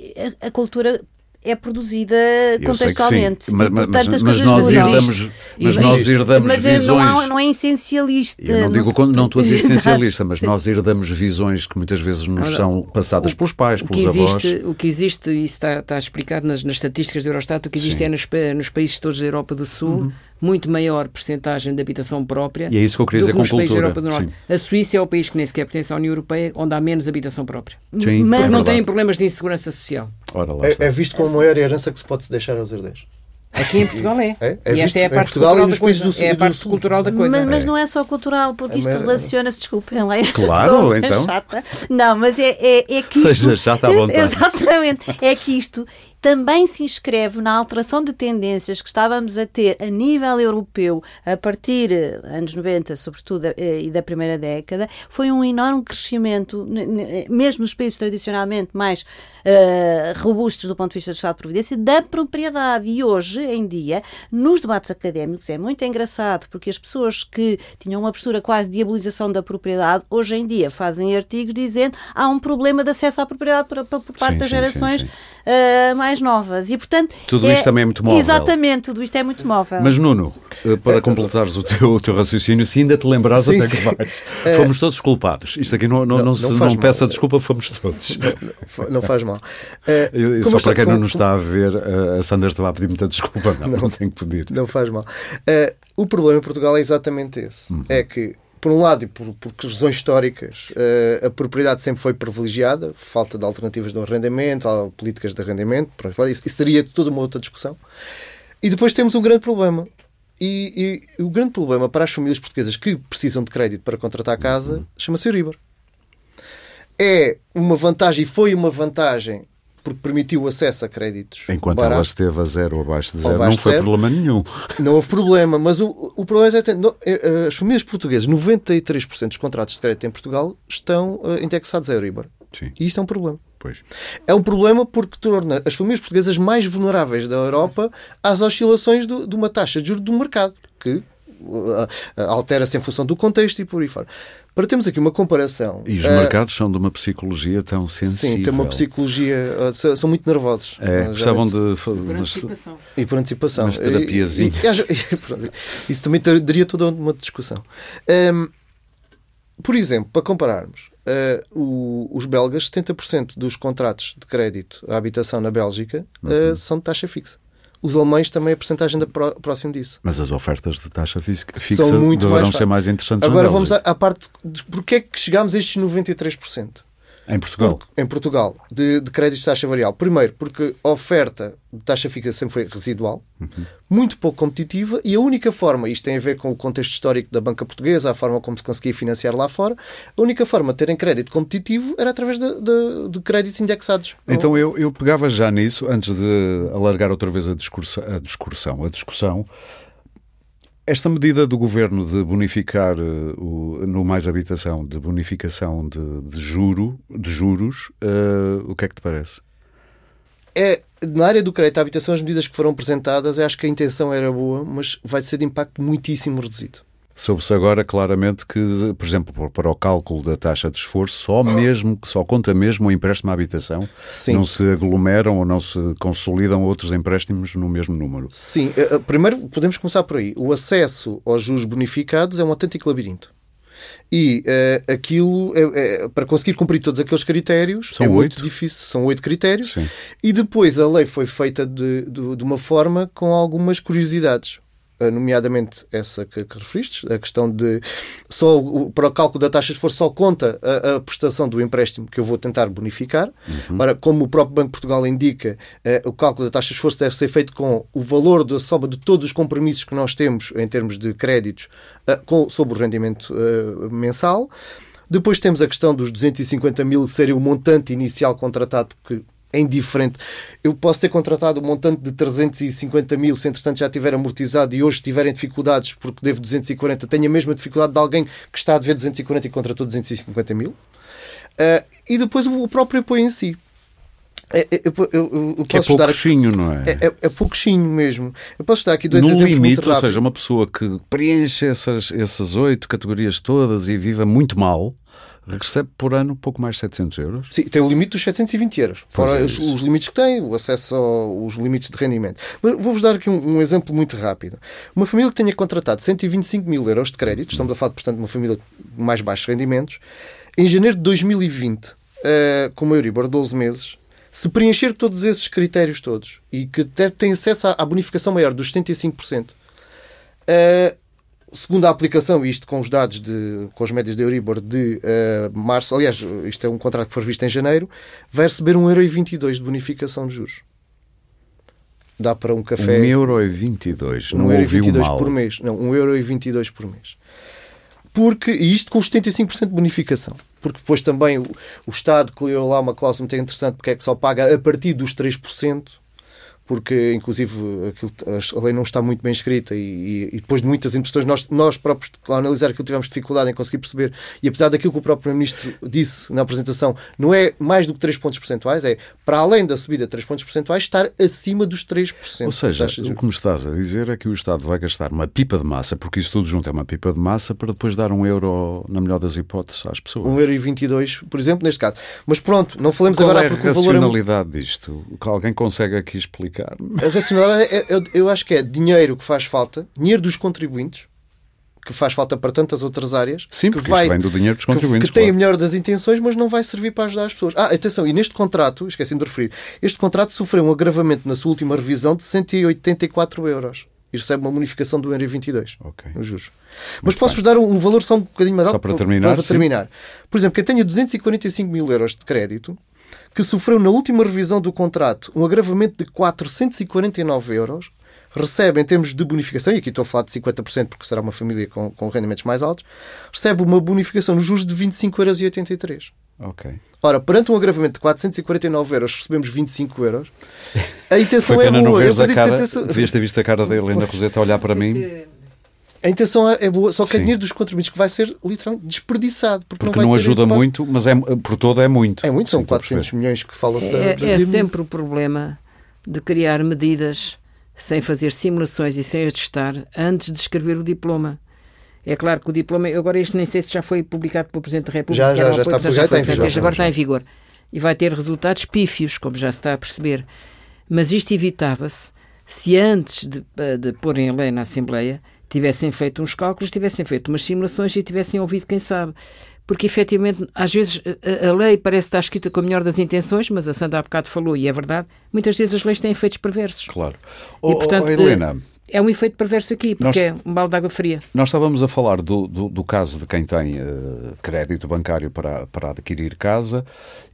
A, a cultura é produzida Eu contextualmente. sim, mas, mas- mas nós mudam. herdamos, mas Existe. nós herdamos Mas é- visões. não, há- não é essencialista. Eu não digo, não estou a dizer essencialista, mas nós herdamos visões que muitas vezes nos Ora, são passadas pelos pais, O pelos avós. existe, o que existe, e isso está, está explicado nas, nas estatísticas do Eurostat, o que existe Sim. é nos, nos países todos da Europa do Sul, muito maior percentagem de habitação própria. E é isso que eu queria dizer com cultura. Europa do Norte. A Suíça é o país que nem sequer pertence à União Europeia, onde há menos habitação própria. Sim, Mas- é não têm problemas de insegurança social. Ora. É, é visto como a maior herança que se pode deixar aos herdeiros. Aqui em Portugal é. É? É e esta é a parte Portugal e cultural nos da coisa. países do sul- é a parte cultural da coisa. Mas, mas É. não é só cultural, porque É isto relaciona-se, desculpem lá, eu Claro, então. chata. Não, mas é, é, é que isto... Seja chata à vontade. Exatamente. É que isto também se inscreve na alteração de tendências que estávamos a ter a nível europeu a partir eh, anos 90, sobretudo, eh, e da primeira década, foi um enorme crescimento, mesmo nos países tradicionalmente mais eh, robustos do ponto de vista do Estado de Providência, da propriedade. E hoje em dia, nos debates académicos, é muito engraçado, porque as pessoas que tinham uma postura quase de diabolização da propriedade, hoje em dia fazem artigos dizendo há um problema de acesso à propriedade por, por- por parte Sim, das sim, gerações sim, eh, mais novas. E, portanto, Tudo isto também é muito móvel. Exatamente, tudo isto é muito móvel. Mas Nuno, eh, para completares o teu, o teu raciocínio, se ainda te lembrares Sim, até que vais. Fomos todos culpados. Isto aqui não, não, Não, não, não se, não peça desculpa, fomos todos. Não faz mal. Eh, como só para quem não nos está a ver, eh, a Sandra estava a pedir muita desculpa. Não, não, tenho que pedir. Não faz mal. Eh, o problema em Portugal é exatamente esse. Uhum. É que, por um lado, e por, por razões históricas, eh, a propriedade sempre foi privilegiada, falta de alternativas de arrendamento, políticas de arrendamento, por aí fora. Isso, isso teria toda uma outra discussão. E depois temos um grande problema. E, e o grande problema para as famílias portuguesas que precisam de crédito para contratar a casa Uhum. chama-se Euribor. É uma vantagem, e foi uma vantagem, porque permitiu acesso a créditos. Enquanto ela baratos. esteve a zero ou abaixo de zero, abaixo não foi zero. problema nenhum. Não houve problema, mas o, o problema é que no- eh, as famílias portuguesas, 93% dos contratos de crédito em Portugal estão eh, indexados a Euribor. Sim, E isto é um problema. pois. É um problema porque torna as famílias portuguesas mais vulneráveis da Europa às oscilações do- de uma taxa de juros do mercado, que altera-se em função do contexto e por aí fora. Para termos aqui uma comparação. E os uh, mercados são de uma psicologia tão sensível. Sim, tem uma psicologia. Uh, são muito nervosos. É, gostavam de. E por antecipação. E por antecipação. Mas terapiazinha. isso também daria toda uma discussão. Um, por exemplo, para compararmos, uh, o, os belgas, 70% dos contratos de crédito à habitação na Bélgica uhum. são de taxa fixa. Os alemães também a porcentagem da próximo disso. Mas as ofertas de taxa fixa São muito deverão mais... ser mais interessantes Agora vamos à, à parte de porque é que chegámos a estes 93%. Em Portugal? Porque, em Portugal, de, de créditos de taxa variável. Primeiro, porque a oferta de taxa fixa sempre foi residual, uhum. muito pouco competitiva, e a única forma, isto tem a ver com o contexto histórico da banca portuguesa, a forma como se conseguia financiar lá fora, a única forma de terem crédito competitivo era através de, de, de créditos indexados. Então eu, eu pegava já nisso, antes de alargar outra vez a, discursa, a discussão, a discussão esta medida do governo de bonificar uh, o, no mais habitação, de bonificação de, de juro, de juros, uh, o que é que te parece? É, na área do crédito à habitação, as medidas que foram apresentadas, acho que a intenção era boa, mas vai ser de impacto muitíssimo reduzido. Soube-se agora claramente que, por exemplo, para o cálculo da taxa de esforço, só mesmo, só conta mesmo o empréstimo à habitação. Sim. Não se aglomeram ou não se consolidam outros empréstimos no mesmo número. Sim. Eh, eh, primeiro, podemos começar por aí. O acesso aos juros bonificados é um autêntico labirinto. E uh, aquilo, é, é, para conseguir cumprir todos aqueles critérios, são é oito. muito difícil. São oito critérios. Sim. E depois a lei foi feita de, de, de uma forma com algumas curiosidades. Eh, nomeadamente essa que, que referiste, a questão de só o, para o cálculo da taxa de esforço só conta a, a, prestação do empréstimo que eu vou tentar bonificar. Uhum. Ora, como o próprio Banco de Portugal indica, eh, o cálculo da taxa de esforço deve ser feito com o valor da soma de todos os compromissos que nós temos em termos de créditos eh, com, sobre o rendimento eh, mensal. Depois temos a questão dos 250 mil serem o montante inicial contratado, porque é indiferente. Eu posso ter contratado um montante de 350 mil, se entretanto já tiver amortizado e hoje tiverem dificuldades porque devo 240, tenho a mesma dificuldade de alguém que está a dever 240 e contratou 250 mil. Uh, e depois o próprio apoio em si. É, é, eu, eu, eu, eu que é pouquinho, não é? É, é, é pouquinho mesmo. Eu posso dar aqui dois no exemplos limite, ou seja, uma pessoa que preenche essas, essas oito categorias todas e viva muito mal, recebe por ano pouco mais de 700 euros. Sim, tem o limite dos 720 euros. Fora é os, os, limites que tem, o acesso aos limites de rendimento. Vou-vos dar aqui um, um, exemplo muito rápido. Uma família que tenha contratado 125 mil euros de crédito, estamos a falar, portanto, de uma família de mais baixos rendimentos, em janeiro de 2020, uh, eh, com uma Euribor de 12 meses, se preencher todos esses critérios todos e que tem acesso à, bonificação maior dos 75%, uh, segundo a aplicação, isto com os dados de, com as médias de Euribor de uh, março, aliás, isto é um contrato que foi visto em janeiro, vai receber 1,22€ de bonificação de juros. Dá para um café. 1,22€. Não 1,22€ mal. por mês. Não, 1,22€ por mês. Porque, e isto com os 75% de bonificação. Porque depois também o, o Estado criou lá uma cláusula muito interessante porque é que só paga a partir dos 3% porque inclusive aquilo, a lei não está muito bem escrita e, e, depois de muitas impressões nós, nós próprios ao analisar aquilo tivemos dificuldade em conseguir perceber e apesar daquilo que o próprio Ministro disse na apresentação não é mais do que 3 pontos percentuais é para além da subida de 3 pontos percentuais estar acima dos 3%. Ou seja, o que me estás a dizer é que o Estado vai gastar uma pipa de massa, porque isso tudo junto é uma pipa de massa para depois dar um euro na melhor das hipóteses às pessoas. Um euro e 22, por exemplo, neste caso. Mas pronto, não falemos Qual agora é porque a racionalidade é... disto? Que alguém consegue aqui explicar? A racionalidade, é, eu, eu acho que é dinheiro que faz falta, dinheiro dos contribuintes, que faz falta para tantas outras áreas. Sim, que vai, vem do dinheiro dos contribuintes. Que, que tem a melhor das intenções, mas não vai servir para ajudar as pessoas. Ah, atenção, e neste contrato, esqueci-me de referir, este contrato sofreu um agravamento na sua última revisão de 184 euros. E recebe uma bonificação do Euro 22. Ok. Nos juros. Mas posso-vos dar um, valor só um bocadinho mais alto? Só para terminar. Para terminar. Por exemplo, quem tenha 245 mil euros de crédito que sofreu na última revisão do contrato um agravamento de 449 euros, recebe, em termos de bonificação, e aqui estou a falar de 50% porque será uma família com, com rendimentos mais altos, recebe uma bonificação nos juros de 25,83 euros. Ok. Ora, perante um agravamento de 449 euros, recebemos 25 euros. A intenção Foi pena é boa. Não a cara, intenção... Devias ter visto a cara da Helena Roseta olhar para mim. A intenção é boa, só que é dinheiro dos contribuintes que vai ser literalmente desperdiçado. Porque, porque não, não ajuda muito, mas é, por todo é muito. É muito, são 400 milhões que fala-se é, da, é sempre o problema de criar medidas sem fazer simulações e sem atestar antes de escrever o diploma. É claro que o diploma, agora este nem sei se já foi publicado pelo Presidente da República. Já, já, já, está, já, está em vigor. agora está em vigor. E vai ter resultados pífios, como já se está a perceber. Mas isto evitava-se se antes de, de porem a lei na Assembleia tivessem feito uns cálculos, tivessem feito umas simulações e tivessem ouvido quem sabe. Porque, efetivamente, às vezes a, a, lei parece estar escrita com a melhor das intenções, mas a Sandra há bocado falou, e é verdade, muitas vezes as leis têm efeitos perversos. Claro. E, portanto, oh, Helena, é um efeito perverso aqui, porque nós, é um balde de água fria. Nós estávamos a falar do, do, do caso de quem tem uh, crédito bancário para, para adquirir casa,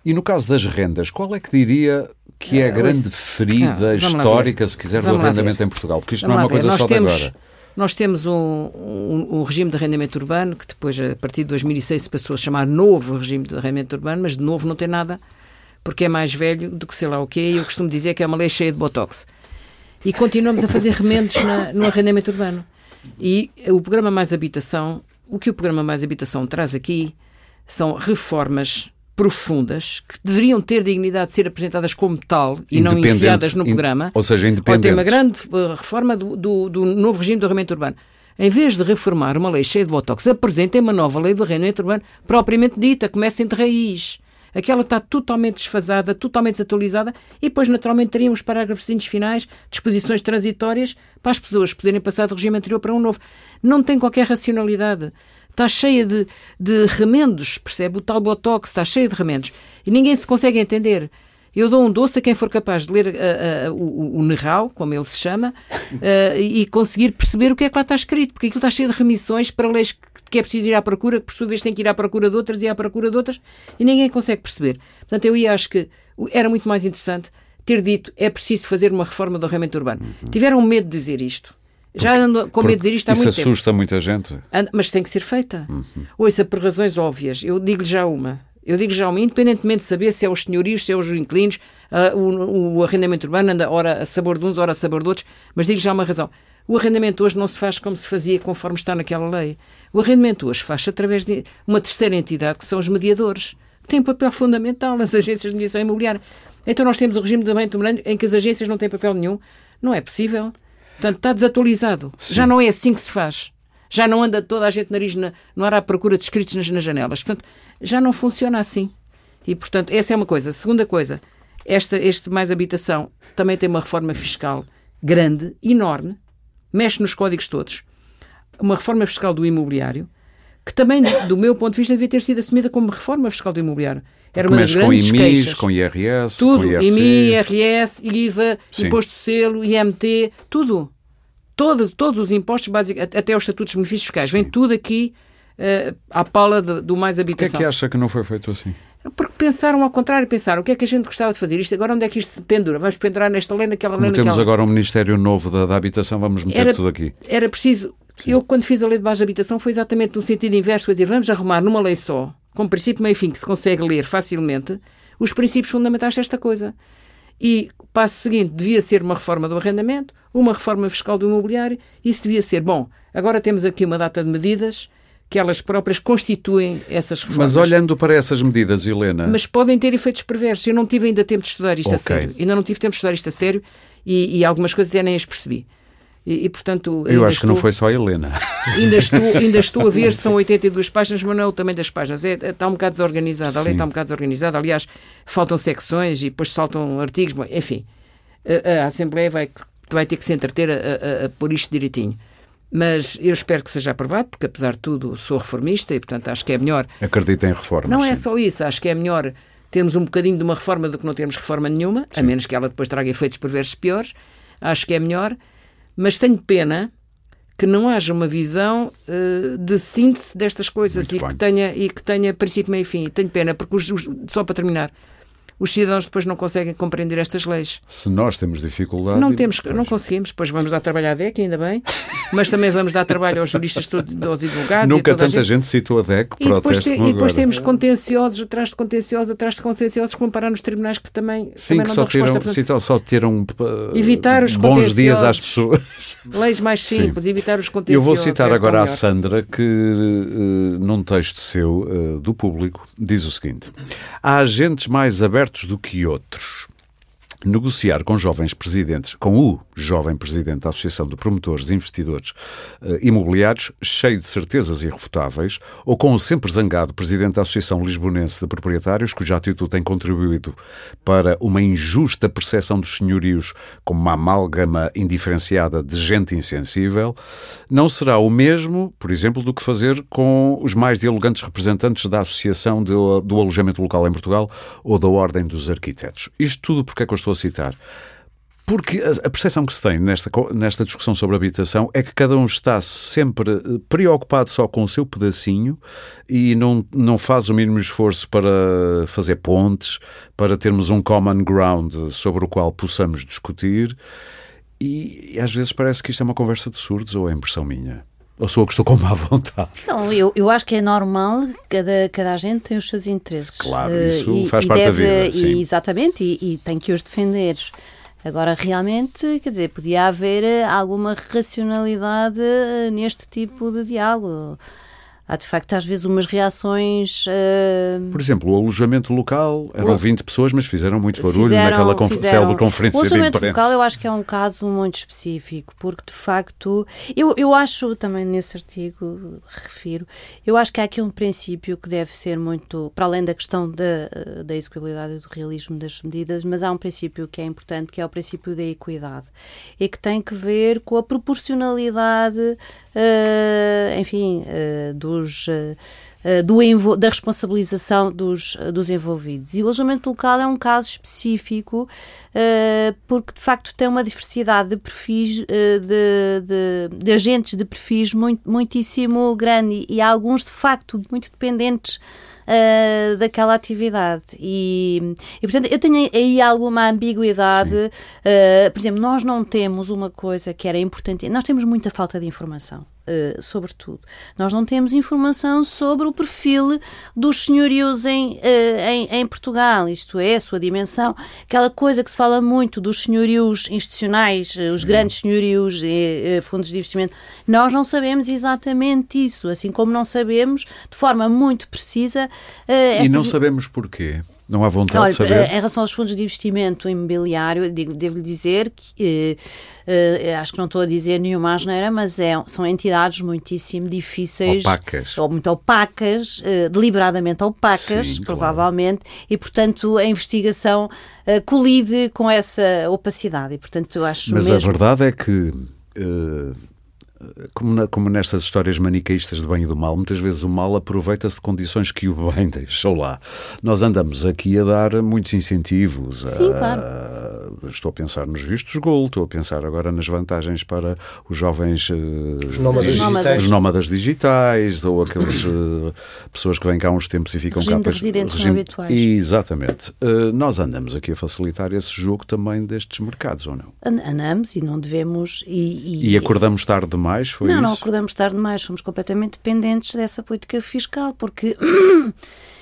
e no caso das rendas, qual é que diria que é a grande ferida ah, histórica, se quiser, vamos do arrendamento em Portugal? Porque isto vamos não é uma coisa só de agora. Nós temos um, um, um, regime de arrendamento urbano que depois, a partir de 2006, se passou a chamar novo regime de arrendamento urbano, mas de novo não tem nada, porque é mais velho do que sei lá o quê, e eu costumo dizer que é uma lei cheia de botox. E continuamos a fazer remendos na, no arrendamento urbano. E o programa Mais Habitação, o que o programa Mais Habitação traz aqui são reformas profundas que deveriam ter dignidade de ser apresentadas como tal e não enfiadas no programa. Ou seja, independentes. Ter uma grande uh, reforma do, do, do novo regime do arrendamento urbano. Em vez de reformar uma lei cheia de botox, apresentem uma nova lei do arrendamento urbano propriamente dita, comecem de raiz. Aquela está totalmente desfasada, totalmente desatualizada e depois, naturalmente, teríamos parágrafos finais, disposições transitórias para as pessoas poderem passar do regime anterior para um novo. Não tem qualquer racionalidade está cheia de, de remendos, percebe? O tal Botox está cheio de remendos. E ninguém se consegue entender. Eu dou um doce a quem for capaz de ler uh, uh, o, o Nerral, como ele se chama, uh, e conseguir perceber o que é que lá está escrito, porque aquilo está cheio de remissões para leis que, é preciso ir à procura, que por sua vez tem que ir à procura de outras e à procura de outras, e ninguém consegue perceber. Portanto, eu ia, acho que era muito mais interessante ter dito é preciso fazer uma reforma do arrendamento urbano. Uhum. Tiveram medo de dizer isto. Já ando com medo de dizer isto há muito tempo. Isso assusta muita gente. Mas tem que ser feita. Uhum. Ouça, por razões óbvias. Eu digo-lhe já uma. Eu digo já uma, independentemente de saber se é os senhorios, se é os inquilinos, uh, o, o, arrendamento urbano anda ora a sabor de uns, ora a sabor de outros, mas digo já uma razão. O arrendamento hoje não se faz como se fazia conforme está naquela lei. O arrendamento hoje faz-se através de uma terceira entidade, que são os mediadores, que têm um papel fundamental nas agências de mediação imobiliária. Então nós temos o regime de arrendamento urbano em que as agências não têm papel nenhum. Não é possível. Portanto, está desatualizado. Sim. Já não é assim que se faz. Já não anda toda a gente nariz na, no ar à procura de escritos nas, nas janelas. Portanto, já não funciona assim. E, portanto, essa é uma coisa. Segunda coisa, esta, este Mais Habitação também tem uma reforma fiscal grande, enorme, mexe nos códigos todos. Uma reforma fiscal do imobiliário, que também, do meu ponto de vista, devia ter sido assumida como reforma fiscal do imobiliário. Era uma das grandes com IMIs, queixas. com IRS, tudo, com IRC. IMI, IRS, IVA, Sim. Imposto de Selo, IMT, tudo. Todo, todos os impostos básicos, até os estatutos de benefícios fiscais, Sim. vem tudo aqui uh, à pala de, do mais habitação. Porquê é que acha que não foi feito assim? Porque pensaram ao contrário, pensaram o que é que a gente gostava de fazer isto, agora onde é que isto se pendura? Vamos pendurar nesta lei, naquela lei, naquela... Temos agora um Ministério Novo da, da Habitação, vamos meter era, tudo aqui. Era preciso... Sim. Eu, quando fiz a lei de base de habitação, foi exatamente no sentido inverso, quer dizer, vamos arrumar numa lei só, com princípio, meio fim, que se consegue ler facilmente, os princípios fundamentais desta coisa. E passo seguinte devia ser uma reforma do arrendamento, uma reforma fiscal do imobiliário, isso devia ser, bom, agora temos aqui uma data de medidas que elas próprias constituem essas reformas. Mas olhando para essas medidas, Helena... Mas podem ter efeitos perversos. Eu não tive ainda tempo de estudar isto okay. a sério. Ainda não tive tempo de estudar isto a sério e, e algumas coisas até nem as percebi. E, e, portanto, Eu acho estou, que não foi só a Helena. Ainda estou, ainda estou a ver, são 82 páginas, mas não é o tamanho das páginas. É, está um bocado desorganizado. A lei está um bocado desorganizada. Aliás, faltam secções e depois saltam artigos. Enfim, a, a Assembleia vai, vai ter que se entreter a, a, a pôr isto direitinho. Mas eu espero que seja aprovado, porque apesar de tudo sou reformista e, portanto, acho que é melhor. Acredito em reformas. Não é só isso, acho que é melhor termos um bocadinho de uma reforma do que não termos reforma nenhuma, sim. a menos que ela depois traga efeitos perversos piores. Acho que é melhor. Mas tenho pena que não haja uma visão uh, de síntese destas coisas e que, tenha, e que tenha princípio, meio e fim. Tenho pena, porque, os, os, só para terminar, os cidadãos depois não conseguem compreender estas leis. Se nós temos dificuldade. Não, temos, não conseguimos, depois vamos dar trabalho à DEC, ainda bem, mas também vamos dar trabalho aos juristas, todos, aos advogados. Nunca tanta gente... gente citou a DEC para e depois, te, e depois temos contenciosos atrás de contenciosos, atrás de contenciosos vão parar nos tribunais que também, Sim, também que não só tiram, resposta. só tiram uh, evitar os bons dias às pessoas. Leis mais simples, Sim. evitar os contenciosos. Eu vou citar é agora a Sandra, que uh, num texto seu, uh, do público, diz o seguinte: há agentes mais abertos do que outros outros. Negociar com jovens presidentes, com o jovem presidente da Associação de Promotores e Investidores uh, Imobiliários, cheio de certezas irrefutáveis, ou com o sempre zangado presidente da Associação Lisbonense de Proprietários, cuja atitude tem contribuído para uma injusta percepção dos senhorios como uma amálgama indiferenciada de gente insensível, não será o mesmo, por exemplo, do que fazer com os mais dialogantes representantes da Associação do Alojamento Local em Portugal ou da Ordem dos Arquitetos. Isto tudo porque é que eu estou citar. Porque a percepção que se tem nesta, nesta discussão sobre habitação é que cada um está sempre eh, preocupado só com o seu pedacinho e não, não faz o mínimo esforço para fazer pontes, para termos um common ground sobre o qual possamos discutir. E, e às vezes parece que isto é uma conversa de surdos ou é impressão minha? Ou sou eu que estou com má vontade? Não, eu, eu acho que é normal, cada, cada agente tem os seus interesses. Claro, isso uh, faz e parte deve, da vida. Sim. exatamente, e, e tem que os defender. Agora, realmente, quer dizer, podia haver eh, alguma racionalidade eh, neste tipo de diálogo há de facto às vezes umas reações. Uh... Por exemplo, o alojamento local eram o... 20 pessoas, mas fizeram muito barulho fizeram, naquela conf... fizeram... conferência de imprensa. O alojamento local eu acho que é um caso muito específico, porque de facto, eu, eu acho também nesse artigo, refiro, eu acho que há aqui um princípio que deve ser muito, para além da questão da, da execuibilidade e do realismo das medidas, mas há um princípio que é importante, que é o princípio da equidade, e que tem que ver com a proporcionalidade, uh, enfim, uh, do dos, eh, eh, do, da responsabilização dos, dos envolvidos. E o alojamento local é um caso específico porque, de facto, tem uma diversidade de perfis, de, de, de, agentes de perfis muito, muitíssimo grande e, e há alguns, de facto, muito dependentes uh, daquela atividade. E, e, portanto, eu tenho aí alguma ambiguidade. Uh, por exemplo, nós não temos uma coisa que era importante, nós temos muita falta de informação. Uh, sobretudo. Nós não temos informação sobre o perfil dos senhorios em, uh, em, em, Portugal, isto é, a sua dimensão, aquela coisa que se fala muito dos senhorios institucionais, uh, os grandes senhorios e fundos de investimento. Nós não sabemos exatamente isso, assim como não sabemos de forma muito precisa. E não sabemos porquê. Não há vontade Olha, de saber? Em relação aos fundos de investimento imobiliário, devo-lhe dizer que eh, acho que não estou a dizer nenhuma asneira, mas é, são entidades muitíssimo difíceis. Opacas. Ou muito opacas, eh, deliberadamente opacas, Sim, provavelmente, claro. e portanto a investigação eh, colide com essa opacidade. E, portanto, acho mas mesmo... a verdade é que. Como, na, como, nestas histórias manicaístas de bem e do mal, muitas vezes o mal aproveita-se de condições que o bem deixou lá. Nós andamos aqui a dar muitos incentivos. Sim, claro. Estou a pensar nos vistos gold, estou a pensar agora nas vantagens para os jovens eh, os nómadas, digitais. Os nómadas digitais ou aquelas uh, pessoas que vêm cá há uns tempos e ficam regime cá. De residentes regime... habituais. Exatamente. Uh, nós andamos aqui a facilitar esse jogo também destes mercados, ou não? Andamos e não devemos. E, e... e acordamos tarde demais? Foi não, isso? não acordamos tarde demais. Somos completamente dependentes dessa política fiscal, porque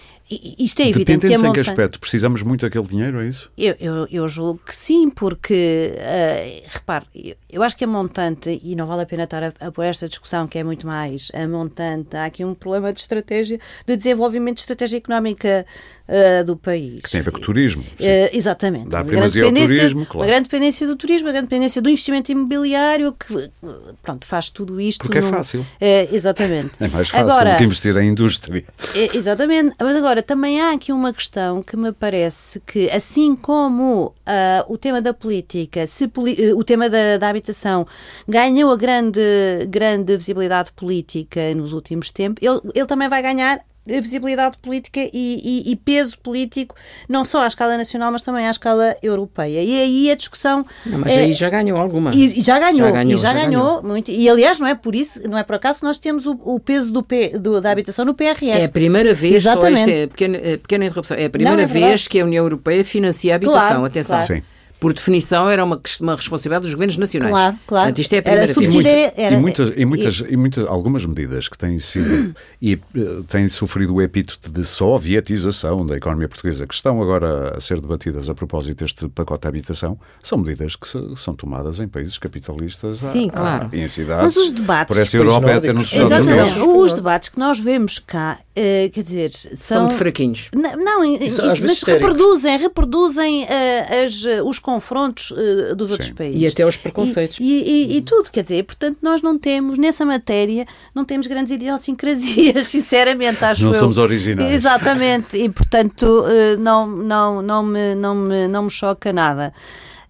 isto é evidente Dependentes que a em que aspecto? Precisamos muito daquele dinheiro, é isso? Eu, eu, eu julgo que sim, porque, uh, repare, eu, acho que a montante, e não vale a pena estar a, a pôr esta discussão, que é muito mais, a montante, há aqui um problema de estratégia, de desenvolvimento de estratégia económica uh, do país. Que tem a ver com o turismo. Uh, exatamente. Dá primazia ao turismo, claro. Uma grande dependência do turismo, uma grande dependência do investimento imobiliário, que, pronto, faz tudo isto. Porque é fácil. É, exatamente. É mais fácil agora, do que investir em indústria. É, exatamente. Mas agora, também há aqui uma questão que me parece que, assim como uh, o tema da política, se, uh, o tema da, da, habitação ganhou a grande, grande visibilidade política nos últimos tempos, ele, ele também vai ganhar visibilidade política e, e, e, peso político, não só à escala nacional, mas também à escala europeia. E aí a discussão. Não, mas é, aí já ganhou alguma. E, e já ganhou, já ganhou, e já, já ganhou, ganhou, muito. E aliás, não é por isso, não é por acaso que nós temos o, o peso do, P, do, da habitação no PRR. É a primeira vez, Exatamente. é pequena, é pequena interrupção, é a primeira não, é vez que a União Europeia financia a habitação. Claro, Atenção. Claro. Sim por definição, era uma, uma responsabilidade dos governos nacionais. Claro, claro. Portanto, isto é a primeira era. E, era, e, muitas, e, muitas, e muitas, algumas medidas que têm sido e uh, têm sofrido o epíteto de sovietização da economia portuguesa, que estão agora a ser debatidas a propósito deste pacote de habitação, são medidas que se, são tomadas em países capitalistas Sim, a, claro. A, em cidades. Mas os debates. Por essa Europa até nos Estados Unidos. Os debates que nós vemos cá Uh, quer dizer, são, são de fraquinhos. Não, não isso, mas reproduzem, reproduzem uh, as, uh, os confrontos dos Sim. outros países. E até os preconceitos. E, e, e, tudo, quer dizer, portanto, nós não temos, nessa matéria, não temos grandes idiosincrasias, sinceramente, acho Não eu. somos originais. Exatamente, e portanto, não, não, não, me, não, me, não me choca nada.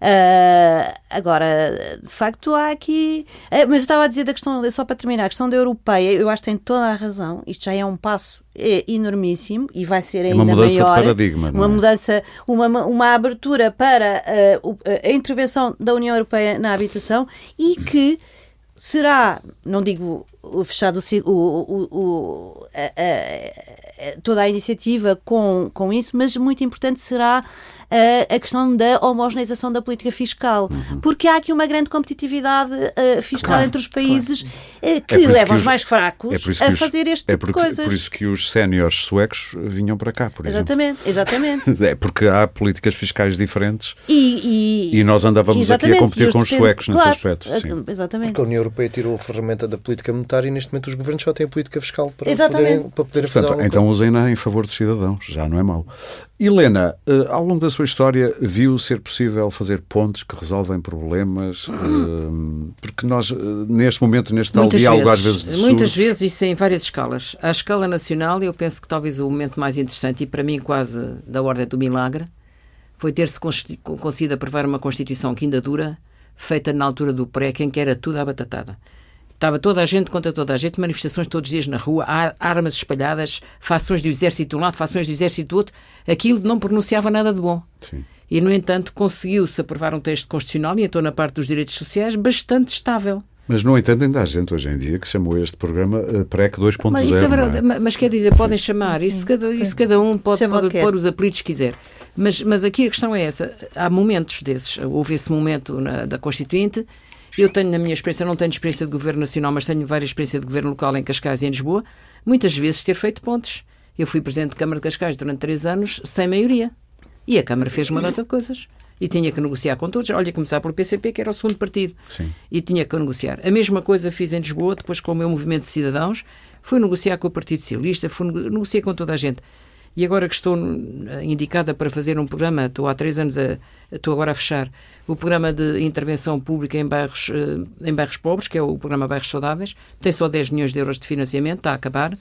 Uh, agora, de facto, há aqui. Uh, mas eu estava a dizer da questão, só para terminar, a questão da europeia, eu acho que tem toda a razão. Isto já é um passo é, enormíssimo e vai ser ainda maior. Uma mudança maior, de paradigma. Uma é? mudança, uma, uma abertura para uh, a intervenção da União Europeia na habitação e que será, não digo fechado o, o, o, a, a, toda a iniciativa com, com isso, mas muito importante será a, a questão da homogeneização da política fiscal, uhum. porque há aqui uma grande competitividade uh, fiscal claro, entre os países claro. uh, que é levam que os, os, mais fracos é a os, fazer este é tipo porque, de coisas. por isso que os séniores suecos vinham para cá, por exatamente, exemplo. Exatamente, É porque há políticas fiscais diferentes e, e, e nós andávamos aqui a competir com os suecos claro, nesse aspecto. Sim. Exatamente. Porque a União Europeia tirou a ferramenta da política monetária e neste momento os governos só têm política fiscal para poderem, para poderem fazer Portanto, Então usem-na em favor dos cidadãos, já não é mau. Helena, uh, ao longo da sua história, viu ser possível fazer pontes que resolvem problemas? Uh, porque nós, uh, neste momento, neste tal diálogo, às vezes. Muitas vezes, isso em várias escalas. À escala nacional, eu penso que talvez o momento mais interessante, e para mim quase da ordem do milagre, foi ter-se conseguido aprovar uma Constituição que ainda dura, feita na altura do pré, em que era tudo à batatada. Estava toda a gente contra toda a gente, manifestações todos os dias na rua, armas espalhadas, fações do exército de um lado, fações do exército do outro. Aquilo não pronunciava nada de bom. Sim. E, no entanto, conseguiu-se aprovar um texto constitucional, e então na parte dos direitos sociais, bastante estável. Mas, no entanto, ainda há gente hoje em dia que chamou este programa uh, PREC 2.0. Mas, isso é verdade, é? mas quer dizer, podem chamar, sim, isso, cada, isso cada um pode, pode pôr os apelidos que quiser. Mas, mas aqui a questão é essa: há momentos desses. Houve esse momento na, da Constituinte eu tenho, na minha experiência, não tenho experiência de governo nacional, mas tenho várias experiências de governo local em Cascais e em Lisboa, muitas vezes ter feito pontes. Eu fui presidente de Câmara de Cascais durante três anos, sem maioria. E a Câmara fez uma nota de coisas. E tinha que negociar com todos. Olha, começar pelo PCP, que era o segundo partido. Sim. E tinha que negociar. A mesma coisa fiz em Lisboa, depois com o meu movimento de cidadãos. Fui negociar com o Partido Socialista, fui negociar com toda a gente. E agora que estou eh, indicada para fazer um programa, estou há três anos a, estou agora a fechar o programa de intervenção pública em bairros, eh, em bairros pobres, que é o programa Bairros Saudáveis, tem só 10 milhões de euros de financiamento, está a acabar.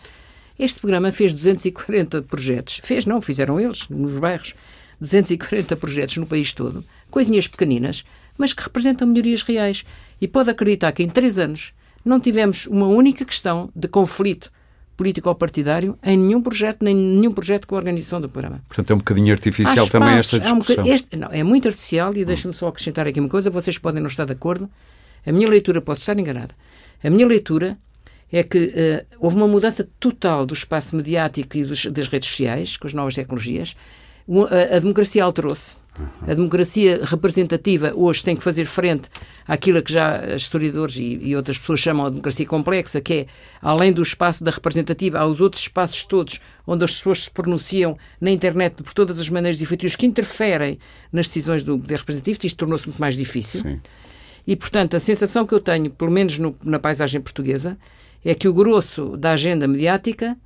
Este programa fez 240 projetos. Fez, não, fizeram eles, nos bairros. 240 projetos no país todo, coisinhas pequeninas, mas que representam melhorias reais. E pode acreditar que em três anos não tivemos uma única questão de conflito político ou partidário em nenhum projeto, nem nenhum projeto com a organização do programa. Portanto, é um bocadinho artificial também esta discussão. É, um este, não, é muito artificial e deixa-me só acrescentar aqui uma coisa, vocês podem não estar de acordo. A minha leitura, posso estar enganada, a minha leitura é que uh, houve uma mudança total do espaço mediático e dos, das redes sociais, com as novas tecnologias. A, a democracia alterou-se. A democracia representativa hoje tem que fazer frente àquilo que já historiadores e, e, outras pessoas chamam de democracia complexa, que é, além do espaço da representativa, há os outros espaços todos onde as pessoas se pronunciam na internet por todas as maneiras e feitios que interferem nas decisões do poder representativo. Isto tornou-se muito mais difícil. Sim. E, portanto, a sensação que eu tenho, pelo menos no, na paisagem portuguesa, é que o grosso da agenda mediática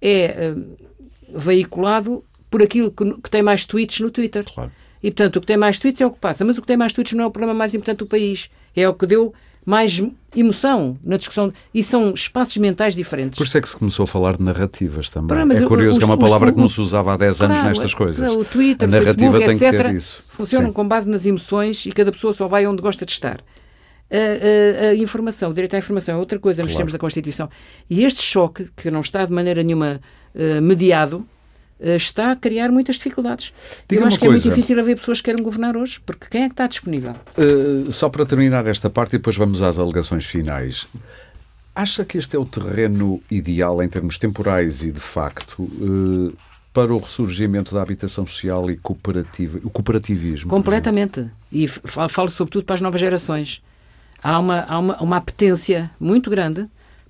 é uh, veiculado por aquilo que, que, tem mais tweets no Twitter. Claro. E, portanto, o que tem mais tweets é o que passa. Mas o que tem mais tweets não é o problema mais importante do país. É o que deu mais emoção na discussão. E são espaços mentais diferentes. Por isso é que se começou a falar de narrativas também. é curioso os, que é uma palavra os, que não se usava há 10 anos claro, nestas coisas. O Twitter, a narrativa Facebook, tem etc., que ter isso. funcionam Sim. com base nas emoções e cada pessoa só vai onde gosta de estar. A, a, a, informação, o direito à informação é outra coisa claro. nos termos da Constituição. E este choque, que não está de maneira nenhuma uh, mediado, está a criar muitas dificuldades. Eu acho que coisa. é muito difícil haver pessoas que queiram governar hoje, porque quem é que está disponível? Uh, só para terminar esta parte e depois vamos às alegações finais. Acha que este é o terreno ideal em termos temporais e de facto para o ressurgimento da habitação social e cooperativa, o cooperativismo? Completamente. E falo sobretudo para as novas gerações há uma, há uma, uma apetência muito grande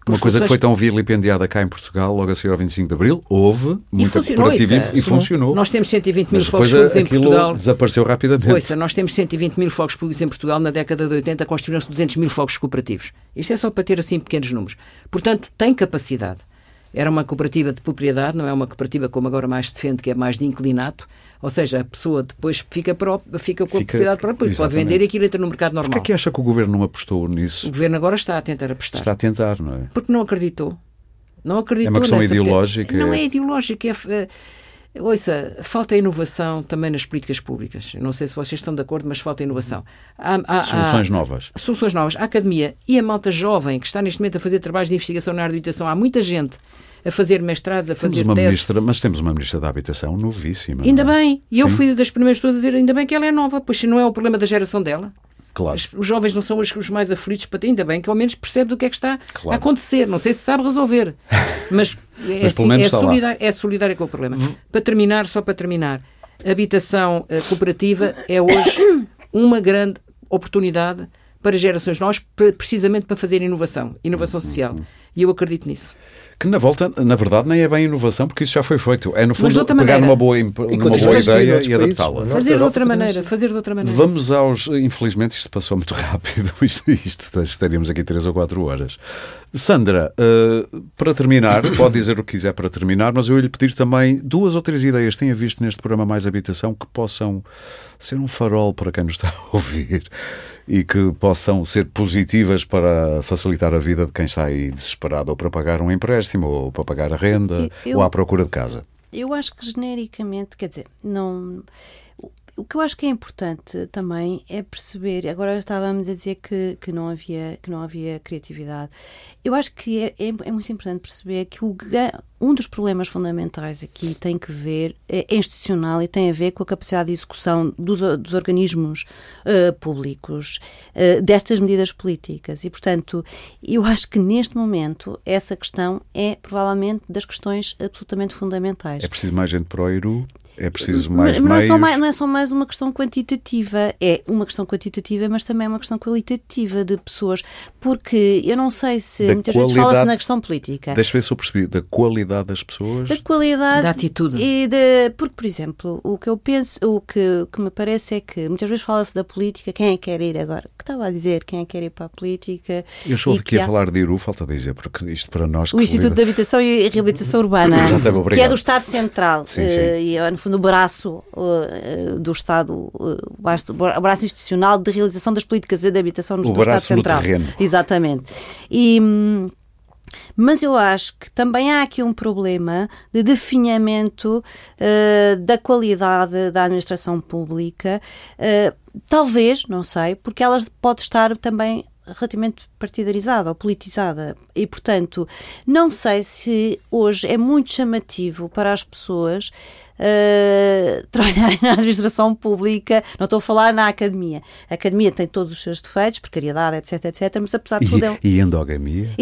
uma coisa que foi tão vilipendiada cá em Portugal, logo a seguir ao 25 de Abril, houve muita cooperativa e, e, funcionou. Nós temos 120 mil fogos públicos em Portugal. desapareceu rapidamente. Pois, nós temos 120 mil fogos públicos em Portugal. Na década de 80 construíram-se 200 mil fogos cooperativos. Isto é só para ter assim pequenos números. Portanto, tem capacidade. era uma cooperativa de propriedade, não é uma cooperativa como agora mais se defende, que é mais de inclinato. Ou seja, a pessoa depois fica, pró fica com a fica, propriedade própria, depois pode vender e aquilo entra no mercado normal. Porquê é que acha que o Governo não apostou nisso? O Governo agora está a tentar apostar. Está a tentar, não é? Porque não acreditou. Não acreditou É uma questão ideológica? Não é ideológica, é... é Ouça, falta inovação também nas políticas públicas. Não sei se vocês estão de acordo, mas falta inovação. Há, há, soluções há, novas. Soluções novas. A academia e a malta jovem que está neste momento a fazer trabalhos de investigação na área habitação. Há muita gente a fazer mestrados, a fazer temos uma ministra, Mas temos uma ministra da habitação novíssima. Ainda é? bem. E eu fui das primeiras pessoas a dizer ainda bem que ela é nova, pois se não é o problema da geração dela. Claro. Os jovens não são os, mais aflitos, para ainda bem que ao menos percebe do que é que está claro. a acontecer. Não sei se sabe resolver, mas, é, mas assim, é, solidário, é solidário com o problema. Para terminar, só para terminar, habitação uh, cooperativa é hoje uma grande oportunidade para gerações novas, precisamente para fazer inovação, inovação social. E eu acredito nisso. Que na volta, na verdade, nem é bem inovação, porque isso já foi feito. É, no fundo, pegar maneira. numa boa, numa boa ideia e adaptá-la. Fazer de outra maneira, fazer de outra maneira. Vamos aos. Infelizmente, isto passou muito rápido. Isto, isto estaríamos aqui três ou quatro horas. Sandra, uh, para terminar, pode dizer o que quiser para terminar, mas eu ia lhe pedir também duas ou três ideias que tenha visto neste programa Mais Habitação que possam ser um farol para quem nos está a ouvir e que possam ser positivas para facilitar a vida de quem está aí desesperado ou para pagar um empréstimo ou para pagar a renda eu, ou à procura de casa. Eu acho que genericamente, quer dizer, não o que eu acho que é importante também é perceber, agora estávamos a dizer que, que, não, havia, que não havia criatividade. Eu acho que é, é, é muito importante perceber que o, um dos problemas fundamentais aqui tem que ver, é, é institucional e tem a ver com a capacidade de execução dos, dos organismos uh, públicos uh, destas medidas políticas. E, portanto, eu acho que neste momento essa questão é provavelmente das questões absolutamente fundamentais. É preciso mais gente para o ERU? É preciso mais mas, não é, só mais, não é só mais uma questão quantitativa, é uma questão quantitativa, mas também é uma questão qualitativa de pessoas, porque eu não sei se da muitas vezes fala-se na questão política. Deixa ver se eu percebi, da qualidade das pessoas. Da qualidade. Da atitude. E de, porque, por exemplo, o que eu penso, o que, que me parece é que muitas vezes fala-se da política, quem é que quer ir agora? O que estava a dizer? Quem é que quer ir para a política? Eu estou aqui a falar de Iru, falta dizer, porque isto para nós. O Instituto de Habitação e Reabilitação Urbana, que é do Estado Central, sim, sim. Uh, e é, no fundo, o braço uh, do Estado, uh, o braço institucional de realização das políticas de habitação no, do Estado Central. Terreno. Exatamente. E. Hum, mas eu acho que também há aqui um problema de definhamento uh, da qualidade da administração pública. Uh, talvez, não sei, porque ela pode estar também relativamente partidarizada ou politizada. E, portanto, não sei se hoje é muito chamativo para as pessoas uh, trabalharem na administração pública. Não estou a falar na academia. A academia tem todos os seus defeitos, precariedade, etc, etc, mas apesar de tudo... É... E endogamia?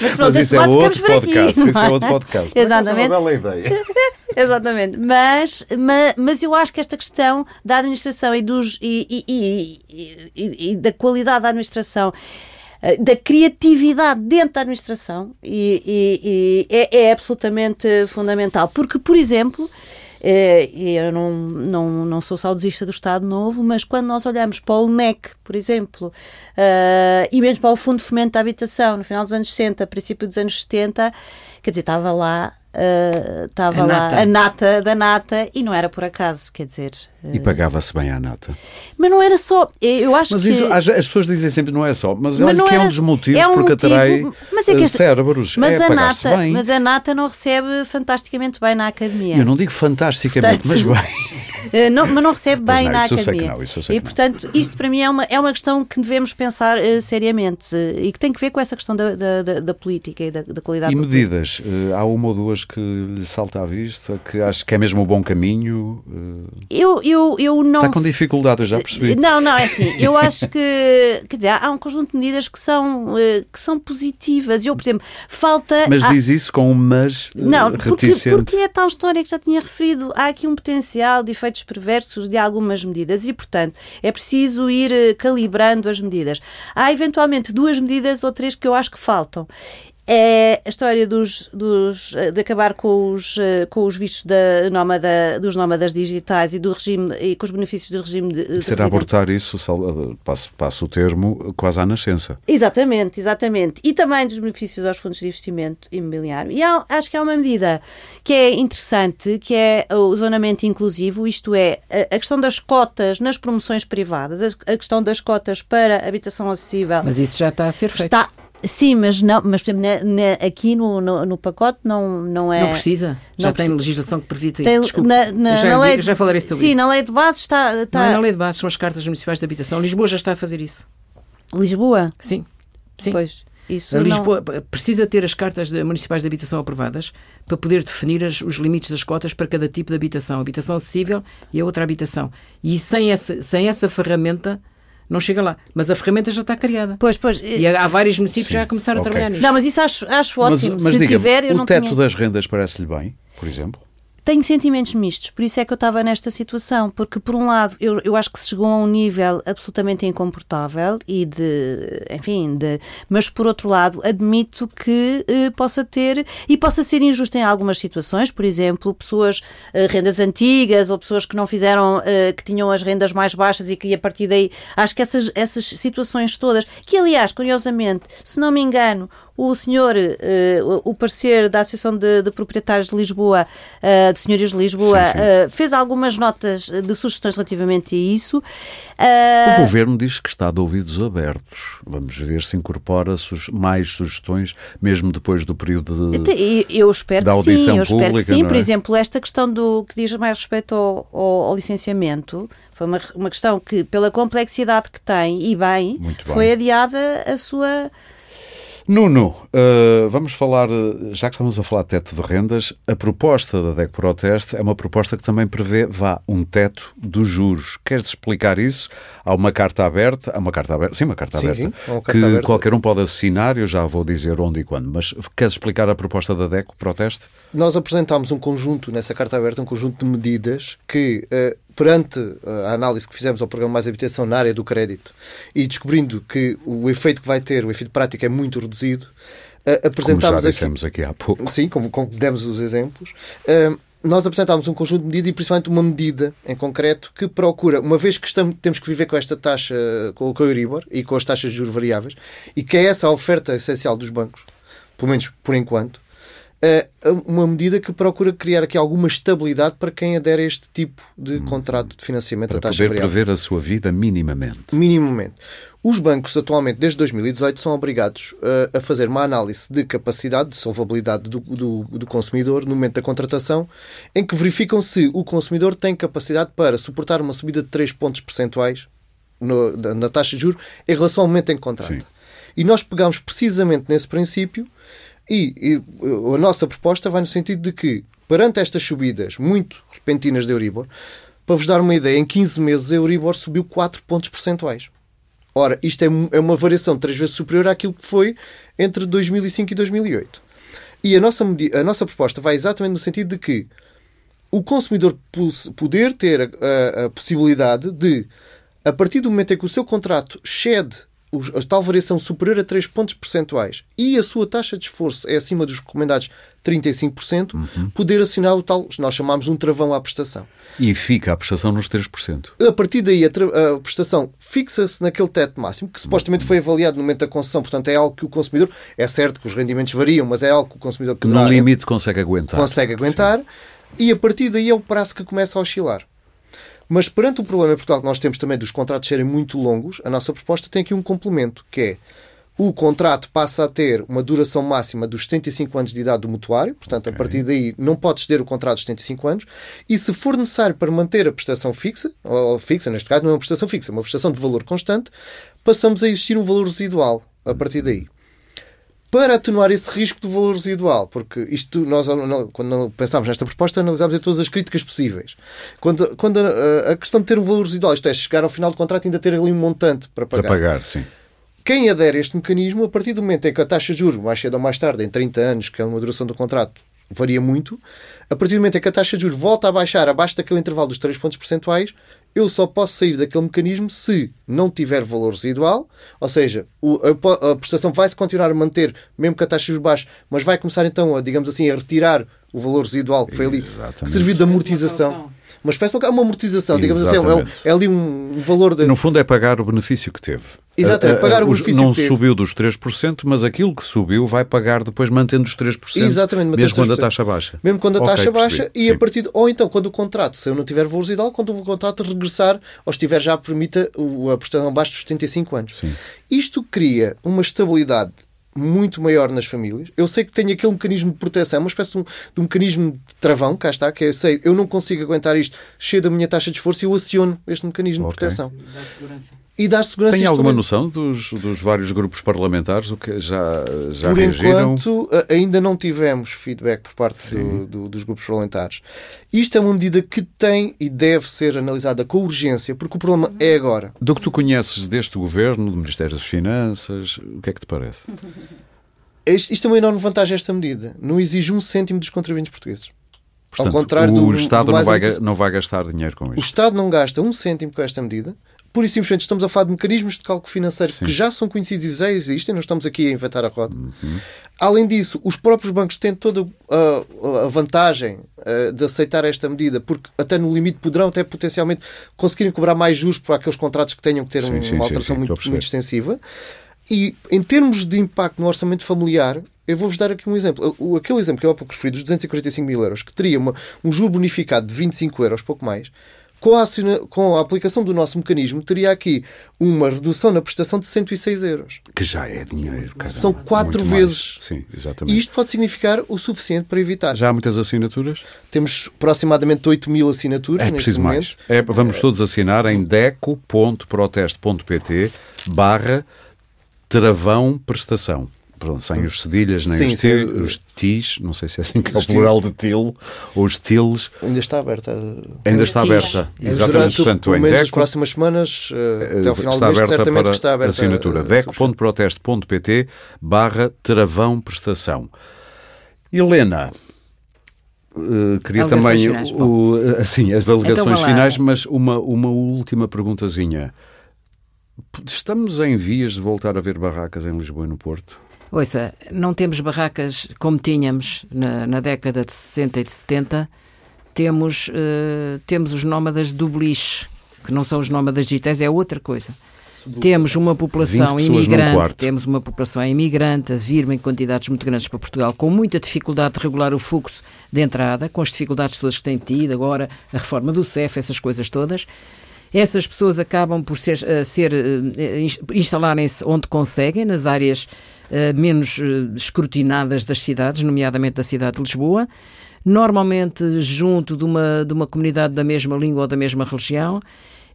mas pronto, mas isso é outro podcast. Aqui, isso é outro podcast. Exatamente. É uma bela ideia. Exatamente. Mas, mas, mas eu acho que esta questão da administração e, dos, e, e, e, e da qualidade da administração eh, da criatividade dentro da administração e, e, e é, é, absolutamente fundamental. Porque, por exemplo, é, eu não, não, não sou saudosista do Estado Novo, mas quando nós olhamos para o NEC, por exemplo, uh, e mesmo para o Fundo de Fomento da Habitação, no final dos anos 60, princípio dos anos 70, quer dizer, estava lá estava uh, lá nata. a nata da nata e não era por acaso, quer dizer. Uh... E pagava-se bem a nata. Mas não era só. Eu acho mas que. Isso, as, as, pessoas dizem sempre não é só, mas, mas olha que era... é um dos motivos é um porque motivo... atrai mas é que... cérebros. Mas, é a nata, bem. mas a nata não recebe fantasticamente bem na academia. Eu não digo fantasticamente, Portanto, mas bem. Eh, não, mas não recebe bem não, na academia. Não, e, portanto, isto para mim é uma, é uma questão que devemos pensar uh, seriamente uh, e que tem que ver com essa questão da, da, da, da política e da, da qualidade E medidas? Uh, há uma ou duas que lhe salta à vista, que acho que é mesmo o bom caminho? Eu, eu, eu não... Está com dificuldade, eu já percebi. Não, não, é assim, eu acho que, quer dizer, há um conjunto de medidas que são, que são positivas. Eu, por exemplo, falta... Mas diz isso com um mas não, reticente. Porque, porque é tal história que já tinha referido. Há aqui um potencial de efeitos perversos de algumas medidas e, portanto, é preciso ir eh, calibrando as medidas. Há eventualmente duas medidas ou três que eu acho que faltam. É a história dos, dos, de acabar com os, com os vistos da nómada, dos nómadas digitais e do regime e com os benefícios do regime de, de Será abortar isso, passo, passo o termo, quase à nascença. Exatamente, exatamente. E também dos benefícios aos fundos de investimento imobiliário. E há, acho que há uma medida que é interessante, que é o zonamento inclusivo, isto é, a, a questão das cotas nas promoções privadas, a, a questão das cotas para habitação acessível. Mas isso já está a ser feito. Está, Sim, mas não, mas por exemplo, aqui no, no, no, pacote não, não é. Não precisa. Já não tem precisa. legislação que tem, isso. Desculpe. Na, na, já, na lei, já falarei sobre sim, isso. Sim, na lei de base está, está. Não é na lei de base, são as cartas municipais de habitação. Lisboa já está a fazer isso. Lisboa? Sim. sim. Pois. Isso a Lisboa não... precisa ter as cartas municipais de habitação aprovadas para poder definir as, os limites das cotas para cada tipo de habitação. Habitação acessível e a outra habitação. E sem essa, sem essa ferramenta não chega lá. Mas a ferramenta já está criada. Pois, pois. E há vários municípios Sim. já a começar okay. a trabalhar nisso. Não, mas isso acho, acho ótimo. Mas, mas Se diga tiver, eu o não teto tinha... das rendas parece-lhe bem, por exemplo? Tenho sentimentos mistos, por isso é que eu estava nesta situação, porque por um lado eu, eu acho que se chegou a um nível absolutamente incomportável e de, enfim, de, mas por outro lado admito que eh, possa ter e possa ser injusto em algumas situações, por exemplo, pessoas eh, rendas antigas ou pessoas que não fizeram, eh, que tinham as rendas mais baixas e que a partir daí, acho que essas, essas situações todas, que aliás, curiosamente, se não me engano, o senhor, uh, o parecer da Associação de, de Proprietários de Lisboa, uh, de Senhorios de Lisboa, sim, sim. Uh, fez algumas notas de sugestões relativamente a isso. o Governo diz que está de ouvidos abertos. Vamos ver se incorpora mais sugestões, mesmo depois do período de, eu espero da audição sim, eu pública. Espero que sim, é? por exemplo, esta questão do que diz mais respeito ao, ao, ao licenciamento, foi uma, uma questão que, pela complexidade que tem, e bem, foi adiada a sua Nuno, uh, vamos falar, já que estamos a falar de teto de rendas, a proposta da DEC Proteste é uma proposta que também prevê, vá, um teto dos juros. Queres explicar isso? Há uma carta aberta, há uma carta aberta, sim, uma carta sim, aberta, sim, uma carta que aberta. qualquer um pode assinar, eu já vou dizer onde e quando, mas queres explicar a proposta da DEC Proteste? Nós apresentámos um conjunto, nessa carta aberta, um conjunto de medidas que uh, perante a análise que fizemos ao programa Mais Habitação na área do crédito e descobrindo que o efeito que vai ter, o efeito prático é muito reduzido, uh, apresentámos como já dissemos aqui, aqui há pouco. Sim, como, como demos os exemplos. Uh, nós apresentámos um conjunto de medidas e principalmente uma medida em concreto que procura, uma vez que estamos, temos que viver com esta taxa, com, o Euribor e com as taxas de juros variáveis, e que é essa a oferta essencial dos bancos, pelo menos por enquanto, uma medida que procura criar aqui alguma estabilidade para quem adere a este tipo de hum. contrato de financiamento para a taxa poder variável. prever a sua vida minimamente. Minimamente. Os bancos, atualmente, desde 2018, são obrigados uh, a fazer uma análise de capacidade, de solvabilidade do, do, do, consumidor no momento da contratação, em que verificam se o consumidor tem capacidade para suportar uma subida de 3 pontos percentuais no, na taxa de juros em relação ao momento em que contrata. Sim. E nós pegamos precisamente nesse princípio e, e, a nossa proposta vai no sentido de que, perante estas subidas muito repentinas de Euribor, para vos dar uma ideia, em 15 meses a Euribor subiu 4 pontos percentuais. Ora, isto é, é uma variação três vezes superior àquilo que foi entre 2005 e 2008. E a nossa, a nossa proposta vai exatamente no sentido de que o consumidor poder ter a, a, a possibilidade de, a partir do momento em que o seu contrato cede a tal variação superior a 3 pontos percentuais e a sua taxa de esforço é acima dos recomendados 35%, uhum. poder assinar o tal, nós chamamos um travão à prestação. E fica a prestação nos 3%. A partir daí, a, a prestação fixa-se naquele teto máximo, que supostamente foi avaliado no momento da concessão, portanto é algo que o consumidor, é certo que os rendimentos variam, mas é algo que o consumidor... Que no limite consegue aguentar. Consegue aguentar, Sim. e a partir daí é o prazo que começa a oscilar. Mas perante o problema em Portugal que nós temos também dos contratos serem muito longos, a nossa proposta tem aqui um complemento, que é o contrato passa a ter uma duração máxima dos 75 anos de idade do mutuário, portanto, a partir daí não pode exceder o contrato dos 75 anos, e se for necessário para manter a prestação fixa, ou fixa, neste caso não é uma prestação fixa, é uma prestação de valor constante, passamos a existir um valor residual a partir daí para atenuar esse risco do valor residual, porque isto nós quando pensámos nesta proposta analisámos em todas as críticas possíveis. Quando, quando a, a, questão de ter um valor residual, isto é, chegar ao final do contrato e ainda ter ali um montante para pagar. Para pagar, sim. Quem adere a este mecanismo, a partir do momento em que a taxa de juros, mais cedo ou mais tarde, em 30 anos, que é uma duração do contrato, varia muito, a partir do momento em que a taxa de juros volta a baixar abaixo daquele intervalo dos 3 pontos percentuais, eu só posso sair daquele mecanismo se não tiver valor residual, ou seja, a, prestação vai-se continuar a manter, mesmo que a taxa de baixos, mas vai começar então, a, digamos assim, a retirar o valor residual que foi ali, Exatamente. que serviu de amortização uma espécie de uma amortização, digamos Exatamente. assim. É, é, ali um valor. De... No fundo, é pagar o benefício que teve. Exatamente, pagar o benefício Não que teve. subiu dos 3%, mas aquilo que subiu vai pagar depois mantendo os 3%. Exatamente, mesmo quando a taxa baixa. Mesmo quando a okay, taxa baixa percebi. e Sim. a partir de, ou então quando o contrato, se eu não tiver valor residual, quando o contrato regressar ou estiver já permita a prestação abaixo dos 75 anos. Sim. Isto cria uma estabilidade muito maior nas famílias. Eu sei que tenho aquele mecanismo de proteção, uma espécie de um, de um mecanismo de travão, cá está, que eu sei, eu não consigo aguentar isto, cheio da minha taxa de esforço e eu aciono este mecanismo okay. de proteção. Dá segurança. E dar segurança. Tem alguma noção dos, dos vários grupos parlamentares o que já, já por reagiram? enquanto, ainda não tivemos feedback por parte do, do, dos grupos parlamentares. Isto é uma medida que tem e deve ser analisada com urgência, porque o problema é agora. Do que tu conheces deste governo, do Ministério das Finanças, o que é que te parece? Isto é uma enorme vantagem, esta medida. Não exige um cêntimo dos contribuintes portugueses. Portanto, Ao contrário o do, Estado do não, vai, não vai gastar dinheiro com isto. O Estado não gasta um cêntimo com esta medida. Pura e simplesmente estamos a falar de mecanismos de cálculo financeiro Sim. que já são conhecidos e já existem, não estamos aqui a inventar a roda. Uhum. Além disso, os próprios bancos têm toda a, a vantagem uh, de aceitar esta medida, porque até no limite poderão até potencialmente conseguirem cobrar mais juros para aqueles contratos que tenham que ter sim, uma alteração muito, muito extensiva. E em termos de impacto no orçamento familiar, eu vou-vos dar aqui um exemplo. O, aquele exemplo que eu há pouco referi, dos 245 mil euros, que teria uma, um juro bonificado de 25 euros, pouco mais, com a, com a, aplicação do nosso mecanismo, teria aqui uma redução na prestação de 106 euros. Que já é dinheiro, caramba. São quatro Muito vezes. Mais. Sim, exatamente. E isto pode significar o suficiente para evitar. Já há muitas assinaturas? Temos aproximadamente 8 mil assinaturas. É preciso mais. É, vamos todos assinar em deco.proteste.pt barra travão prestação. Pronto, sem os cedilhas, nem sim, os, sim. os tis, não sei se é assim que é o plural de til, ou os tils. Ainda está aberta. Ainda está aberta, exatamente. Portanto, pelo menos nas próximas semanas, eh, até ao final está do mês, certamente que está aberta. Assinatura deco.proteste.pt barra travão prestação. Helena, Uh, queria também o, assim, as delegações então, finais, mas uma, uma última perguntazinha. Estamos em vias de voltar a ver barracas em Lisboa e no Porto? Ouça, não temos barracas como tínhamos na, na década de 60 e de 70. Temos, uh, temos os nómadas do beliche, que não são os nómadas digitais, é outra coisa. Temos uma população imigrante, temos uma população imigrante a vir em quantidades muito grandes para Portugal, com muita dificuldade de regular o fluxo de entrada, com as dificuldades todas que têm tido, agora a reforma do CEF, essas coisas todas essas pessoas acabam por ser, uh, ser uh, instalarem-se onde conseguem, nas áreas menos escrutinadas das cidades, nomeadamente da cidade de Lisboa, normalmente junto de uma, de uma comunidade da mesma língua ou da mesma religião,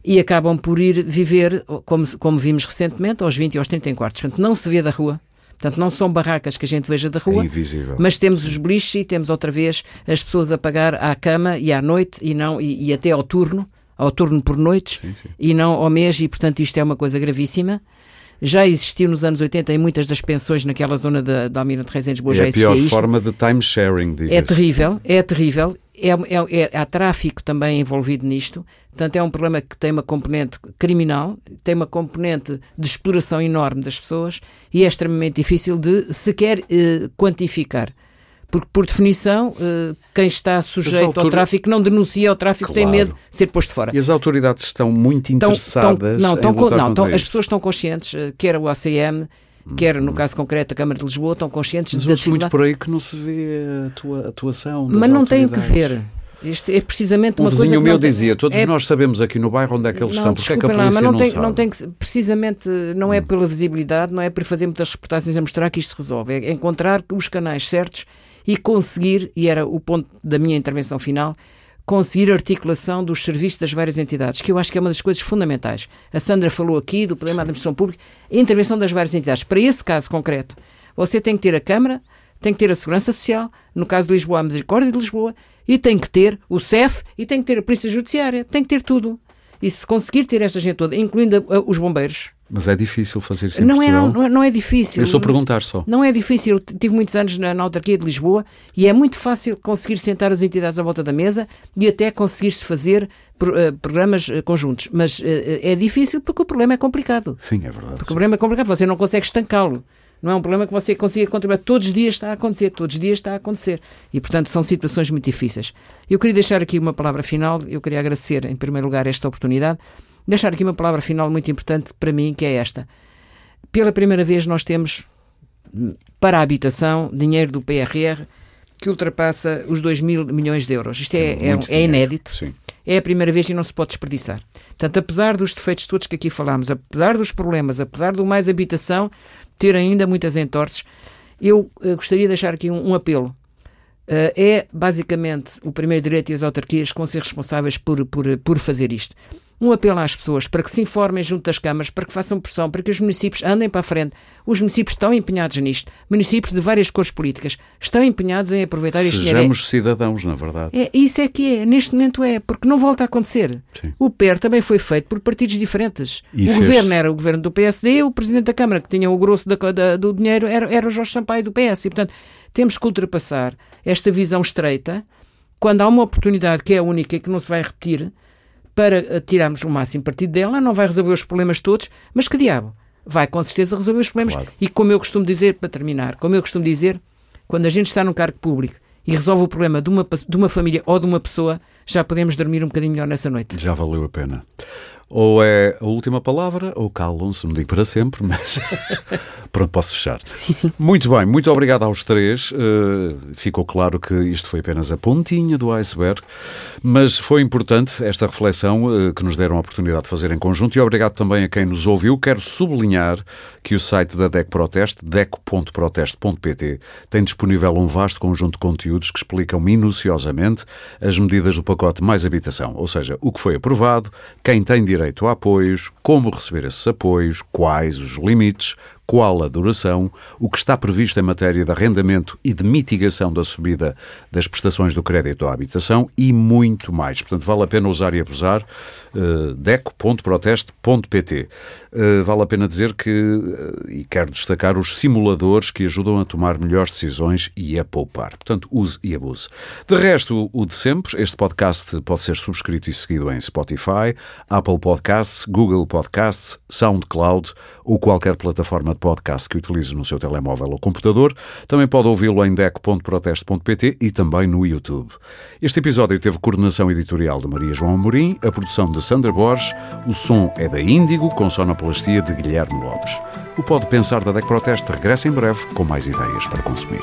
e acabam por ir viver, como, como vimos recentemente, aos 20 e aos 30 quartos. Portanto, não se vê da rua. Portanto, não são barracas que a gente veja da rua, é mas temos os beliches e temos outra vez as pessoas a pagar à cama e à noite e, não, e, e até ao turno ao turno por noites sim, sim. e não ao mês, e portanto isto é uma coisa gravíssima. Já existiu nos anos 80 em muitas das pensões naquela zona da, da Almirante Reis em Lisboa. É já a pior isto. forma de time sharing, É terrível, é terrível. É, é, é, há tráfico também envolvido nisto. Portanto, é um problema que tem uma componente criminal, tem uma componente de exploração enorme das pessoas e é extremamente difícil de sequer eh, quantificar. Porque, por definição, eh, quem está sujeito autor... ao tráfico não denuncia o tráfico, claro. tem medo de ser posto fora. E as autoridades estão muito interessadas estão, não, estão, não, estão, As pessoas estão conscientes, eh, quer o ACM, quer no caso concreto a Câmara de Lisboa, estão conscientes Mas da muito por aí que não se vê a tua atuação Mas não tem que ver. Isto é precisamente uma um coisa. vizinho meu tem... dizia: todos é... nós sabemos aqui no bairro onde é que eles não, estão, porque é que a polícia lá, mas não, não tem, sabe? Não tem que, precisamente, não é hum. pela visibilidade, não é por fazer muitas reportagens a mostrar que isto se resolve, é encontrar os canais certos e conseguir, e era o ponto da minha intervenção final, conseguir articulação dos serviços das várias entidades, que eu acho que é uma das coisas fundamentais. A Sandra falou aqui do problema da administração pública, a intervenção das várias entidades. Para esse caso concreto, você tem que ter a Câmara, tem que ter a Segurança Social, no caso de Lisboa, a Misericórdia de Lisboa, e tem que ter o CEF, e tem que ter a Polícia Judiciária, tem que ter tudo. E se conseguir ter esta gente toda, incluindo os bombeiros, Mas é difícil fazer isso em não é, Portugal? não, não é difícil. Eu estou a perguntar só. Não é difícil. Tive muitos anos na, na autarquia de Lisboa e é muito fácil conseguir sentar as entidades à volta da mesa e até conseguir-se fazer uh, programas uh, conjuntos. Mas uh, é difícil porque o problema é complicado. Sim, é verdade. Porque o problema é complicado. Você não consegue estancá-lo. Não é um problema que você consiga contribuir. Todos os dias está a acontecer, todos os dias está a acontecer. E, portanto, são situações muito difíceis. Eu queria deixar aqui uma palavra final. Eu queria agradecer, em primeiro lugar, esta oportunidade. Deixar aqui uma palavra final muito importante para mim, que é esta. Pela primeira vez, nós temos para a habitação dinheiro do PRR que ultrapassa os 2 mil milhões de euros. Isto é, é, é inédito. Sim. É a primeira vez e não se pode desperdiçar. Portanto, apesar dos defeitos todos que aqui falámos, apesar dos problemas, apesar do mais habitação ter ainda muitas entorces, eu uh, gostaria de deixar aqui um, um apelo. Uh, é basicamente o primeiro direito e as autarquias que vão ser responsáveis por, por, por fazer isto um apelo às pessoas para que se informem junto das câmaras, para que façam pressão, para que os municípios andem para a frente. Os municípios estão empenhados nisto. Municípios de várias cores políticas estão empenhados em aproveitar este dinheiro. Sejamos cidadãos, na verdade. É, isso é que é. Neste momento é, porque não volta a acontecer. Sim. O PER também foi feito por partidos diferentes. E o fez-se. governo era o governo do PSD, o presidente da Câmara, que tinha o grosso da, da, do dinheiro, era, era o Jorge Sampaio do PS. E, portanto, temos que ultrapassar esta visão estreita quando há uma oportunidade que é única e que não se vai repetir para tirarmos o máximo partido dela, não vai resolver os problemas todos, mas que diabo? Vai com certeza resolver os problemas. Claro. E como eu costumo dizer, para terminar, como eu costumo dizer, quando a gente está num cargo público e resolve o problema de uma, de uma família ou de uma pessoa, já podemos dormir um bocadinho melhor nessa noite. Já valeu a pena. Ou é a última palavra, ou calam-se, não digo para sempre, mas pronto, posso fechar. Sim, sim. Muito bem, muito obrigado aos três. Uh, ficou claro que isto foi apenas a pontinha do iceberg, mas foi importante esta reflexão uh, que nos deram a oportunidade de fazer em conjunto e obrigado também a quem nos ouviu. Quero sublinhar que o site da DEC Proteste, deco.proteste.pt, tem disponível um vasto conjunto de conteúdos que explicam minuciosamente as medidas do pacote Mais Habitação, ou seja, o que foi aprovado, quem tem direito a apoios, como receber esses apoios, quais os limites, qual a duração, o que está previsto em matéria de arrendamento e de mitigação da subida das prestações do crédito à habitação e muito mais. Portanto, vale a pena usar e abusar. Uh, deco.proteste.pt uh, Vale a pena dizer que, uh, e quero destacar, os simuladores que ajudam a tomar melhores decisões e a poupar. Portanto, use e abuse. De resto, o de sempre, este podcast pode ser subscrito e seguido em Spotify, Apple Podcasts, Google Podcasts, SoundCloud ou qualquer plataforma de podcast que utilize no seu telemóvel ou computador. Também pode ouvi-lo em deco.proteste.pt e também no YouTube. Este episódio teve coordenação editorial de Maria João Amorim, a produção de Sandra Borges, o som é da Índigo, com sonoplastia de Guilherme Lopes. O Pode Pensar da DEC Proteste regressa em breve com mais ideias para consumir.